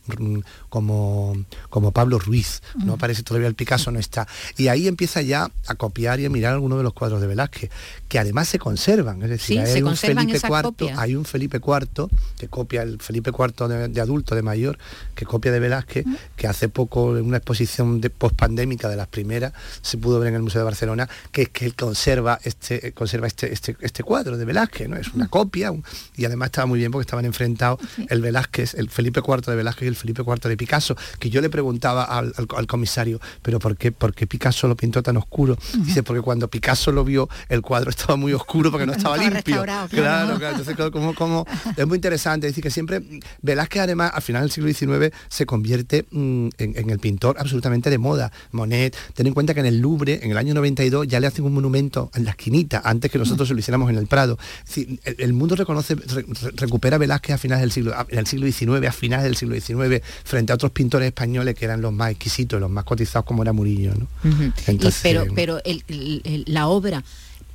como, como Pablo Ruiz, no aparece todavía el Picasso, no está. Y ahí empieza ya a copiar y a mirar algunos de los cuadros de Velázquez, que además se conservan, es decir, hay, un Felipe IV, hay un Felipe IV que copia el Felipe IV de, adulto, de mayor, que copia de Velázquez, que hace poco en una exposición de pospandémica de las primeras se pudo ver en el Museo de Barcelona, que es que él conserva este, conserva este, este, este cuadro de Velázquez, ¿no? Es una copia y además estaba muy bien porque estaban enfrentados el Velázquez, el Felipe IV de Velázquez y el Felipe IV de Picasso, que yo le preguntaba al, comisario, pero ¿por qué, ¿por qué Picasso lo pintó tan oscuro? Dice, porque cuando Picasso lo vio, el cuadro estaba muy oscuro porque no estaba limpio. Claro, claro, entonces como, como, es muy interesante, es decir, que siempre Velázquez además al final del siglo XIX se convierte mm, en, el pintor absolutamente de moda. Monet, ten en cuenta que en el Louvre, en el año 92, ya le hacen un monumento en la esquinita, antes que nosotros lo hiciéramos en el Prado. el, mundo reconoce, recupera Velázquez a finales del siglo, en el siglo XIX, a finales del siglo XIX, frente a otros pintores españoles que eran los más exquisitos, los más cotizados como era Murillo. pero pero la obra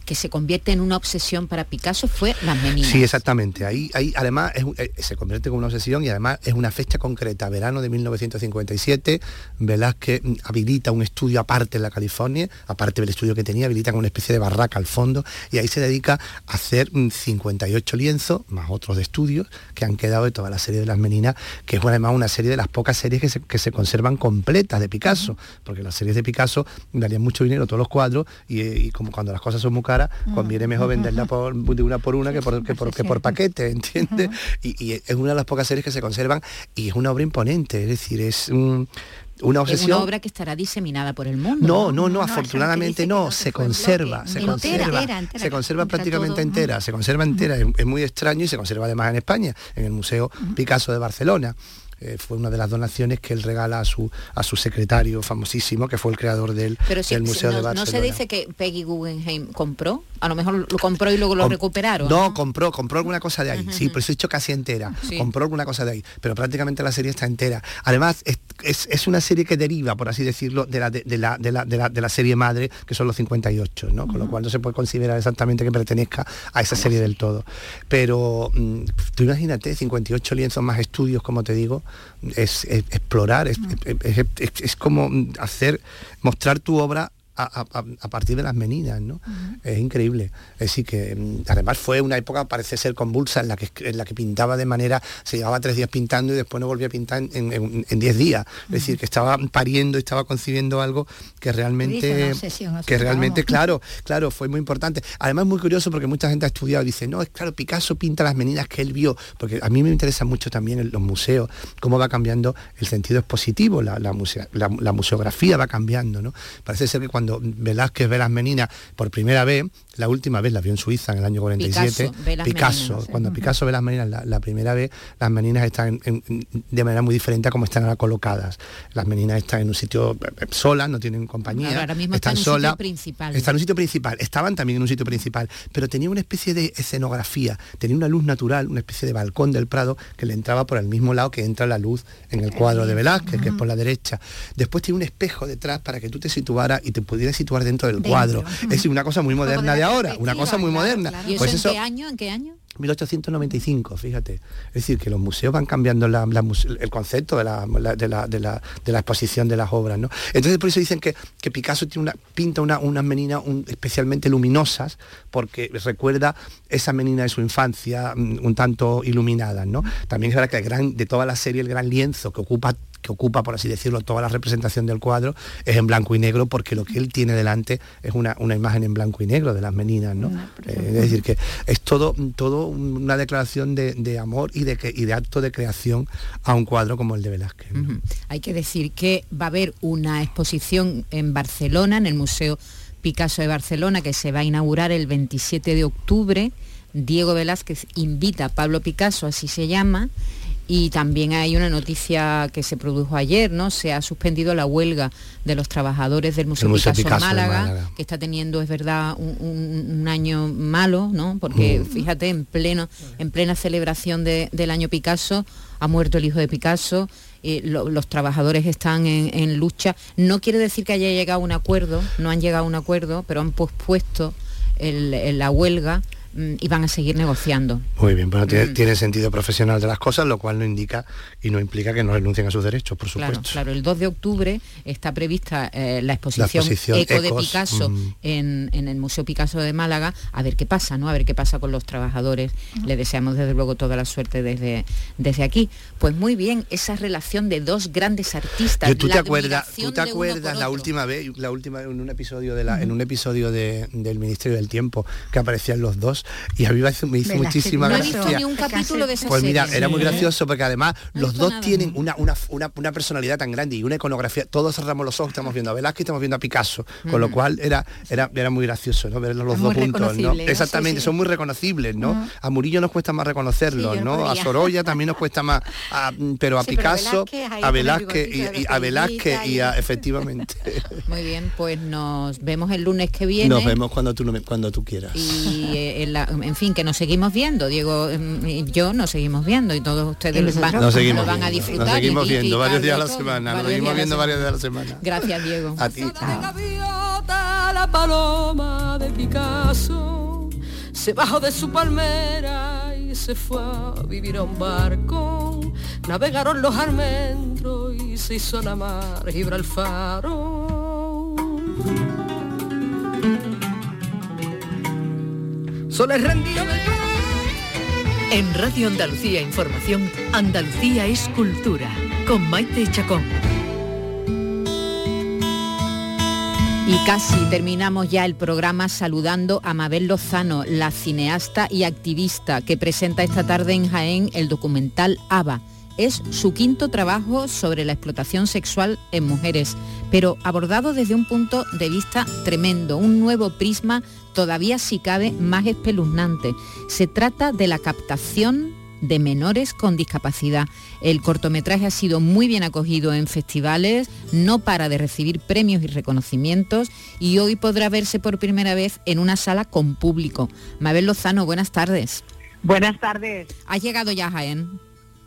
que se convierte en una obsesión para Picasso fue Las Meninas. Sí, exactamente. Ahí, ahí además eh, se convierte en una obsesión y además es una fecha concreta, verano de 1957. Velázquez habilita un estudio aparte en la California, aparte del estudio que tenía, habilita una especie de barraca al fondo y ahí se dedica a hacer 58 lienzos, más otros de estudios que han quedado de toda la serie de Las Meninas, que es además una serie de las pocas series que se, conservan completas de Picasso, porque las series de Picasso darían mucho dinero todos los cuadros y, y como cuando las cosas son muy caras, cara, conviene mejor venderla por, de una por una que por, que por, que por paquete, ¿entiendes? y, es una de las pocas series que se conservan y es una obra imponente, es decir, es un una obsesión. Es una obra que estará diseminada por el mundo. No, no, no, afortunadamente no, se conserva, se conserva, se conserva prácticamente entera, se conserva entera, es, muy extraño y se conserva además en España, en el Museo Picasso de Barcelona. Eh, fue una de las donaciones que él regala a su, a su secretario famosísimo, que fue el creador del, del Museo de Barcelona. ¿No se dice que Peggy Guggenheim compró? A lo mejor lo compró y luego lo recuperaron. No, compró, compró alguna cosa de ahí. Sí, pero eso he dicho casi entera. Compró alguna cosa de ahí. Pero prácticamente la serie está entera. Además, es, una serie que deriva, por así decirlo, de la, de, la, de, la, de la, serie madre, que son los 58, ¿no? Con lo cual no se puede considerar exactamente que pertenezca a esa serie del todo. Pero mm, tú imagínate, 58 lienzos más estudios, como te digo, es, explorar, es, es, como hacer, mostrar tu obra a, partir de las meninas, ¿no? Es increíble. Es decir, que mm, además fue una época, parece ser convulsa, en la que, en la que pintaba de manera, se llevaba tres días pintando y después no volvía a pintar en, diez días. Es decir, que estaba pariendo, estaba concibiendo algo que realmente, que realmente, claro, claro, fue muy importante. Además muy curioso porque mucha gente ha estudiado y dice, no, es claro, Picasso pinta las meninas que él vio, porque a mí me interesa mucho también en los museos, cómo va cambiando el sentido expositivo, la, la, la museografía va cambiando, ¿no? Parece ser que cuando cuando Velázquez ve las meninas por primera vez, la última vez la vio en Suiza en el año 47, Picasso, cuando Picasso ve las meninas la, primera vez, las meninas están de manera muy diferente a como están ahora colocadas. Las meninas están en un sitio eh, eh, solas, no tienen compañía, ahora mismo están, en un sitio principal. Están en un sitio principal, estaban también en un sitio principal, pero tenía una especie de escenografía, tenía una luz natural, una especie de balcón del Prado que le entraba por el mismo lado que entra la luz en el cuadro de Velázquez, que es por la derecha. Después tiene un espejo detrás para que tú te situaras y te pudieras situar dentro del cuadro. Es una cosa muy moderna de ahora, una cosa muy moderna. ¿Y pues eso, en qué año? ¿En qué año? 1895, fíjate. Es decir, que los museos van cambiando el concepto de la, de, la, exposición de las obras. ¿no? Entonces por eso dicen que, que Picasso tiene una, pinta unas una meninas especialmente luminosas porque recuerda esa menina de su infancia mm, un tanto iluminadas. ¿no? También es verdad que el gran, de toda la serie el gran lienzo que ocupa que ocupa, por así decirlo, toda la representación del cuadro, es en blanco y negro, porque lo que él tiene delante es una, imagen en blanco y negro de las meninas, ¿no? Eh, es decir, que es todo, todo una declaración de, amor y de, acto de creación a un cuadro como el de Velázquez. Hay que decir que va a haber una exposición en Barcelona, en el Museo Picasso de Barcelona, que se va a inaugurar el 27 de octubre. Diego Velázquez invita a Pablo Picasso, así se llama, y también hay una noticia que se produjo ayer, ¿no? Se ha suspendido la huelga de los trabajadores del Museo, Picasso, Málaga, que está teniendo, es verdad, un, año malo, ¿no? Porque mm. fíjate, en pleno, en plena celebración del año Picasso, ha muerto el hijo de Picasso, los trabajadores están en, lucha. No quiere decir que haya llegado a un acuerdo, no han llegado a un acuerdo, pero han pospuesto la huelga y van a seguir negociando. Muy bien, bueno, mm. tiene, sentido profesional de las cosas, lo cual no indica y no implica que no renuncien a sus derechos, por supuesto. Claro, claro. el 2 de octubre está prevista eh, la, exposición Eco de Picasso mm. en, el Museo Picasso de Málaga, a ver qué pasa, ¿no? A ver qué pasa con los trabajadores. Le deseamos desde luego toda la suerte desde, desde aquí. Pues muy bien, esa relación de dos grandes artistas. ¿Tú te acuerdas, ¿tú te acuerdas la última vez, la última en un episodio de la, en un episodio del Ministerio del Tiempo que aparecían los dos y a mí me hizo, muchísima gracia. No he ni un capítulo de esa Pues mira, era muy gracioso porque además los dos tienen una, una, una, personalidad tan grande y una iconografía. Todos cerramos los ojos, estamos viendo a Velázquez, estamos viendo a Picasso, con lo cual era, era, era muy gracioso, ¿no? Ver los dos juntos, ¿no? Exactamente, son muy reconocibles, ¿no? A Murillo nos cuesta más reconocerlos, ¿no? A Sorolla también nos cuesta más, pero a Picasso, a Velázquez y, a Velázquez y a efectivamente. Muy bien, pues nos vemos el lunes que viene. Nos vemos cuando tú cuando tú quieras. Y eh, en, fin, que nos seguimos viendo, Diego em, y yo nos seguimos viendo y todos ustedes van, nos seguimos van a disfrutar. Nos seguimos viendo varios días a la semana, nos seguimos viendo varios días a la semana. Gracias, Diego. A ti. La paloma de Picasso se bajó de su palmera y se fue a vivir a un barco. Navegaron los almendros y se hizo la mar Gibralfaro. En Radio Andalucía Información, Andalucía es cultura, con Maite Chacón. Y casi terminamos ya el programa saludando a Mabel Lozano, la cineasta y activista que presenta esta tarde en Jaén el documental ABA. Es su quinto trabajo sobre la explotación sexual en mujeres, pero abordado desde un punto de vista tremendo, un nuevo prisma todavía si cabe más espeluznante. Se trata de la captación de menores con discapacidad. El cortometraje ha sido muy bien acogido en festivales, no para de recibir premios y reconocimientos y hoy podrá verse por primera vez en una sala con público. Mabel Lozano, buenas tardes. Buenas tardes. ¿Has llegado ya a Jaén?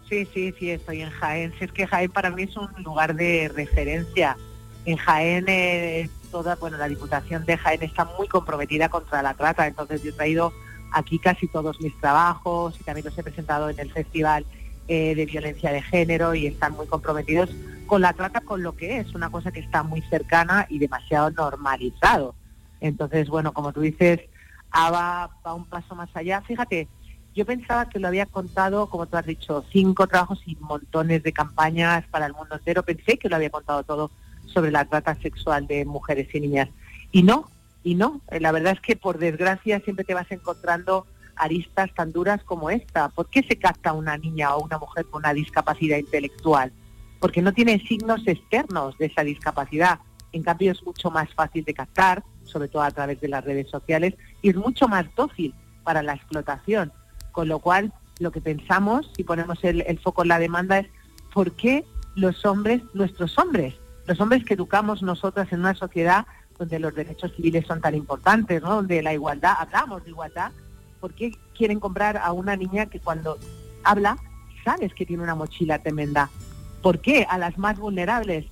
Sí, sí, sí, estoy en Jaén. Si es que Jaén para mí es un lugar de referencia. En Jaén eh, toda, bueno, la Diputación de Jaén está muy comprometida contra la trata, entonces yo he traído aquí casi todos mis trabajos y también los he presentado en el Festival eh, de Violencia de Género y están muy comprometidos con la trata, con lo que es una cosa que está muy cercana y demasiado normalizado. Entonces, bueno, como tú dices, ABA va un paso más allá. Fíjate, yo pensaba que lo había contado, como tú has dicho, cinco trabajos y montones de campañas para el mundo entero. Pensé que lo había contado todo sobre la trata sexual de mujeres y niñas. Y no, y no, eh, la verdad es que por desgracia siempre te vas encontrando aristas tan duras como esta. ¿Por qué se capta una niña o una mujer con una discapacidad intelectual? Porque no tiene signos externos de esa discapacidad. En cambio es mucho más fácil de captar, sobre todo a través de las redes sociales, y es mucho más dócil para la explotación. Con lo cual, lo que pensamos, si ponemos el, el foco en la demanda, es por qué los hombres, nuestros hombres, los hombres que educamos nosotras en una sociedad donde los derechos civiles son tan importantes, ¿no? donde la igualdad, hablamos de igualdad, ¿por qué quieren comprar a una niña que cuando habla sabes que tiene una mochila tremenda? ¿Por qué a las más vulnerables?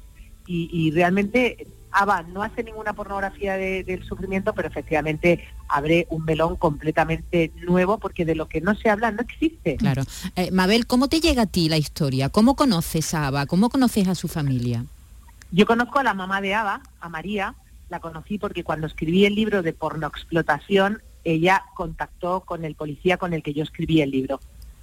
Y, realmente ABA no hace ninguna pornografía del sufrimiento, pero efectivamente abre un melón completamente nuevo porque de lo que no se habla no existe. Claro. Eh, Mabel, ¿cómo te llega a ti la historia? ¿Cómo conoces a ABA? ¿Cómo conoces a su familia? Yo conozco a la mamá de ABA, a María, la conocí porque cuando escribí el libro de pornoexplotación, ella contactó con el policía con el que yo escribí el libro.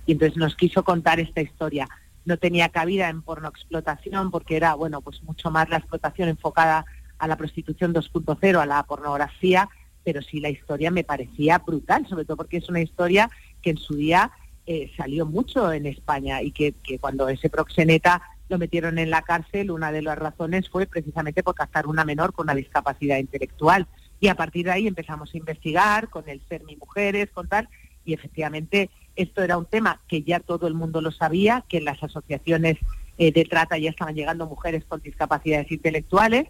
Y entonces nos quiso contar esta historia. No tenía cabida en pornoexplotación porque era, bueno, pues mucho más la explotación enfocada a la prostitución 2.0, a la pornografía, pero sí la historia me parecía brutal, sobre todo porque es una historia que en su día eh, salió mucho en España y que, que cuando ese proxeneta lo metieron en la cárcel, una de las razones fue precisamente por captar una menor con una discapacidad intelectual. Y a partir de ahí empezamos a investigar con el mi Mujeres, con tal, y efectivamente esto era un tema que ya todo el mundo lo sabía, que en las asociaciones eh, de trata ya estaban llegando mujeres con discapacidades intelectuales,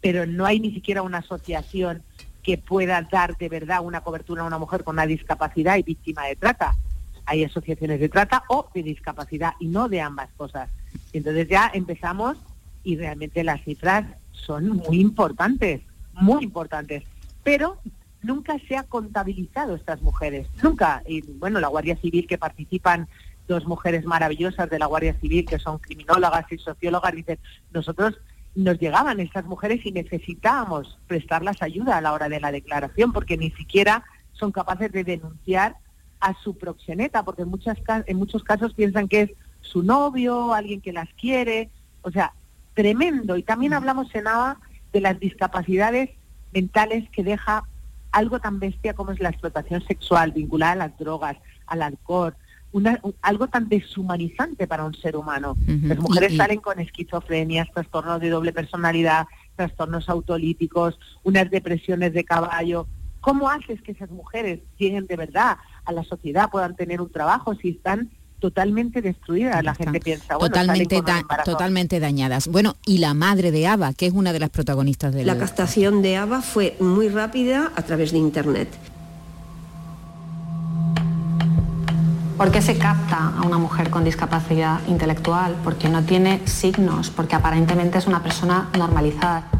pero no hay ni siquiera una asociación que pueda dar de verdad una cobertura a una mujer con una discapacidad y víctima de trata. Hay asociaciones de trata o de discapacidad y no de ambas cosas. Entonces ya empezamos y realmente las cifras son muy importantes, muy importantes. Pero nunca se ha contabilizado estas mujeres, nunca. Y bueno, la Guardia Civil que participan dos mujeres maravillosas de la Guardia Civil que son criminólogas y sociólogas, dicen, nosotros nos llegaban estas mujeres y necesitábamos prestarlas ayuda a la hora de la declaración porque ni siquiera son capaces de denunciar a su proxeneta, porque en, muchas, en muchos casos piensan que es su novio, alguien que las quiere, o sea, tremendo. Y también hablamos en ABA de las discapacidades mentales que deja algo tan bestia como es la explotación sexual vinculada a las drogas, al alcohol, algo tan deshumanizante para un ser humano. Las mujeres salen con esquizofrenias, trastornos de doble personalidad, trastornos autolíticos, unas depresiones de caballo. ¿Cómo haces que esas mujeres lleguen de verdad a la sociedad, puedan tener un trabajo si están totalmente destruidas. La gente piensa, bueno, totalmente, totalmente dañadas. Bueno, y la madre de Ava, que es una de las protagonistas de la... La captación de Ava fue muy rápida a través de Internet. ¿Por qué se capta a una mujer con discapacidad intelectual? Porque no tiene signos, porque aparentemente es una persona normalizada.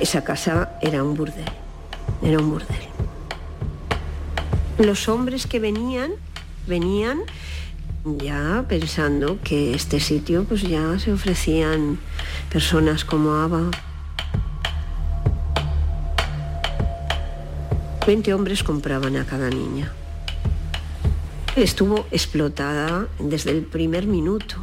Esa casa era un burdel era un burdel. Los hombres que venían, venían ya pensando que este sitio pues ya se ofrecían personas como Ava. Veinte hombres compraban a cada niña. estuvo explotada desde el primer minuto.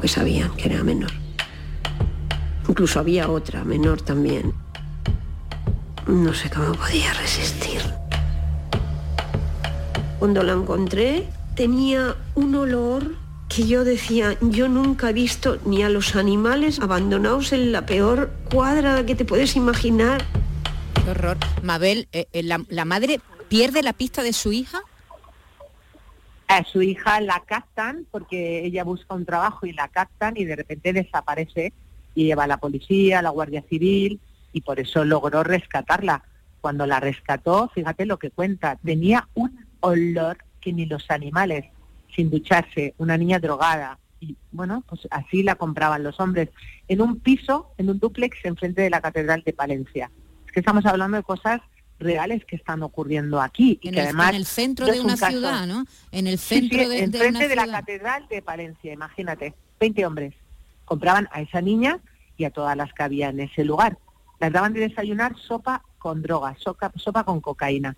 Que sabían que era menor. Incluso había otra, menor también. No sé cómo podía resistir. Cuando la encontré, tenía un olor que yo decía, yo nunca he visto ni a los animales abandonados en la peor cuadra que te puedes imaginar. Horror. Mabel, eh, eh, la, madre pierde la pista de su hija? A su hija la captan porque ella busca un trabajo y la captan y de repente desaparece y lleva a la policía, a la Guardia Civil y por eso logró rescatarla. Cuando la rescató, fíjate lo que cuenta, tenía un olor que ni los animales, sin ducharse, una niña drogada. Y bueno, pues así la compraban los hombres, en un piso, en un dúplex enfrente de la Catedral de Palencia que estamos hablando de cosas reales que están ocurriendo aquí y en que el, además en el centro de una ciudad, ¿no? En el centro sí, de, en frente de, la catedral de Palencia, imagínate, 20 hombres compraban a esa niña y a todas las que había en ese lugar. Las daban de desayunar sopa con drogas, sopa, sopa con cocaína.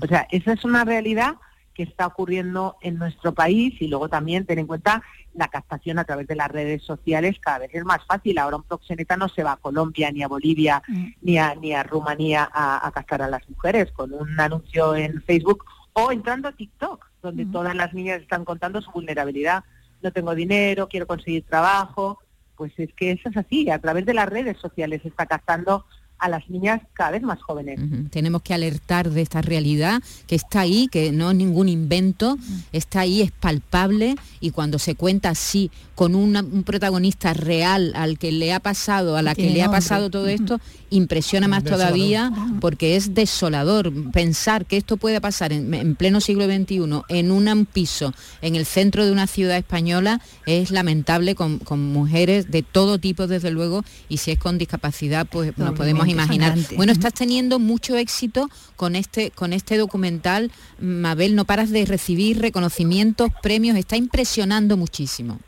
O sea, esa es una realidad que está ocurriendo en nuestro país y luego también ten en cuenta la captación a través de las redes sociales cada vez es más fácil. Ahora un proxeneta no se va a Colombia, ni a Bolivia, mm. ni, a, ni a Rumanía a, a, captar a las mujeres con un anuncio en Facebook o entrando a TikTok, donde mm. todas las niñas están contando su vulnerabilidad. No tengo dinero, quiero conseguir trabajo. Pues es que eso es así, a través de las redes sociales se está captando a las niñas cada vez más jóvenes. Tenemos que alertar de esta realidad que está ahí, que no es ningún invento, está ahí, es palpable y cuando se cuenta así con un protagonista real al que le ha pasado, a la que le ha pasado todo esto, impresiona más todavía porque es desolador pensar que esto puede pasar en, pleno siglo XXI en un piso en el centro de una ciudad española es lamentable con, mujeres de todo tipo desde luego y si es con discapacidad pues nos podemos imaginar. Bueno, estás teniendo mucho éxito con este, con este documental, Mabel, no paras de recibir reconocimientos, premios, está impresionando muchísimo.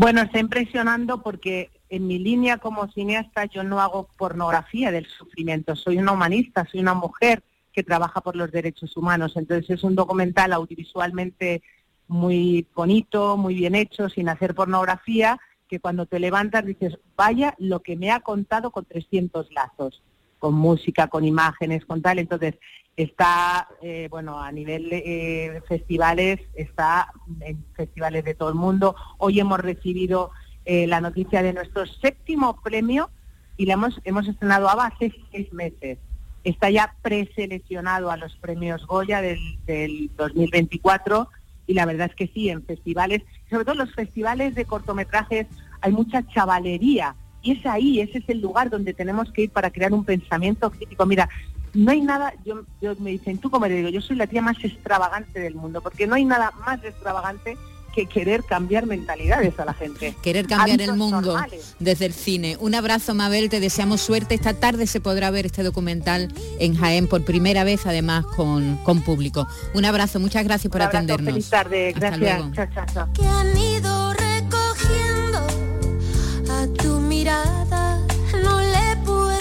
Bueno, está impresionando porque en mi línea como cineasta yo no hago pornografía del sufrimiento, soy una humanista, soy una mujer que trabaja por los derechos humanos. Entonces es un documental audiovisualmente muy bonito, muy bien hecho, sin hacer pornografía, que cuando te levantas dices, vaya lo que me ha contado con 300 lazos, con música, con imágenes, con tal. Entonces está, eh, bueno, a nivel eh, festivales, está en festivales de todo el mundo. Hoy hemos recibido eh, la noticia de nuestro séptimo premio y le hemos, hemos estrenado hace seis meses. Está ya preseleccionado a los premios Goya del, del 2024 y la verdad es que sí, en festivales, sobre todo los festivales de cortometrajes, hay mucha chavalería y es ahí, ese es el lugar donde tenemos que ir para crear un pensamiento crítico. Mira, no hay nada, yo, yo me dicen, tú como le digo, yo soy la tía más extravagante del mundo, porque no hay nada más extravagante que querer cambiar mentalidades a la gente. Querer cambiar el mundo desde el cine. Un abrazo, Mabel, te deseamos suerte. Esta tarde se podrá ver este documental en Jaén por primera vez, además con, con público. Un abrazo, muchas gracias por atendernos. Feliz tarde, gracias. Chao, chao, chao.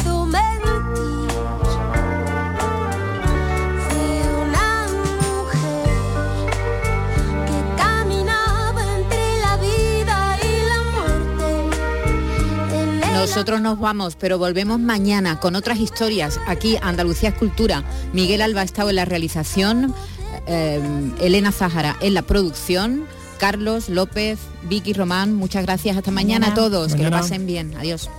Tu mirada Nosotros nos vamos, pero volvemos mañana con otras historias. Aquí, Andalucía Escultura. Miguel Alba ha estado en la realización, eh, Elena Zájara en la producción, Carlos López, Vicky Román. Muchas gracias. Hasta mañana, a todos. Que lo pasen bien. Adiós.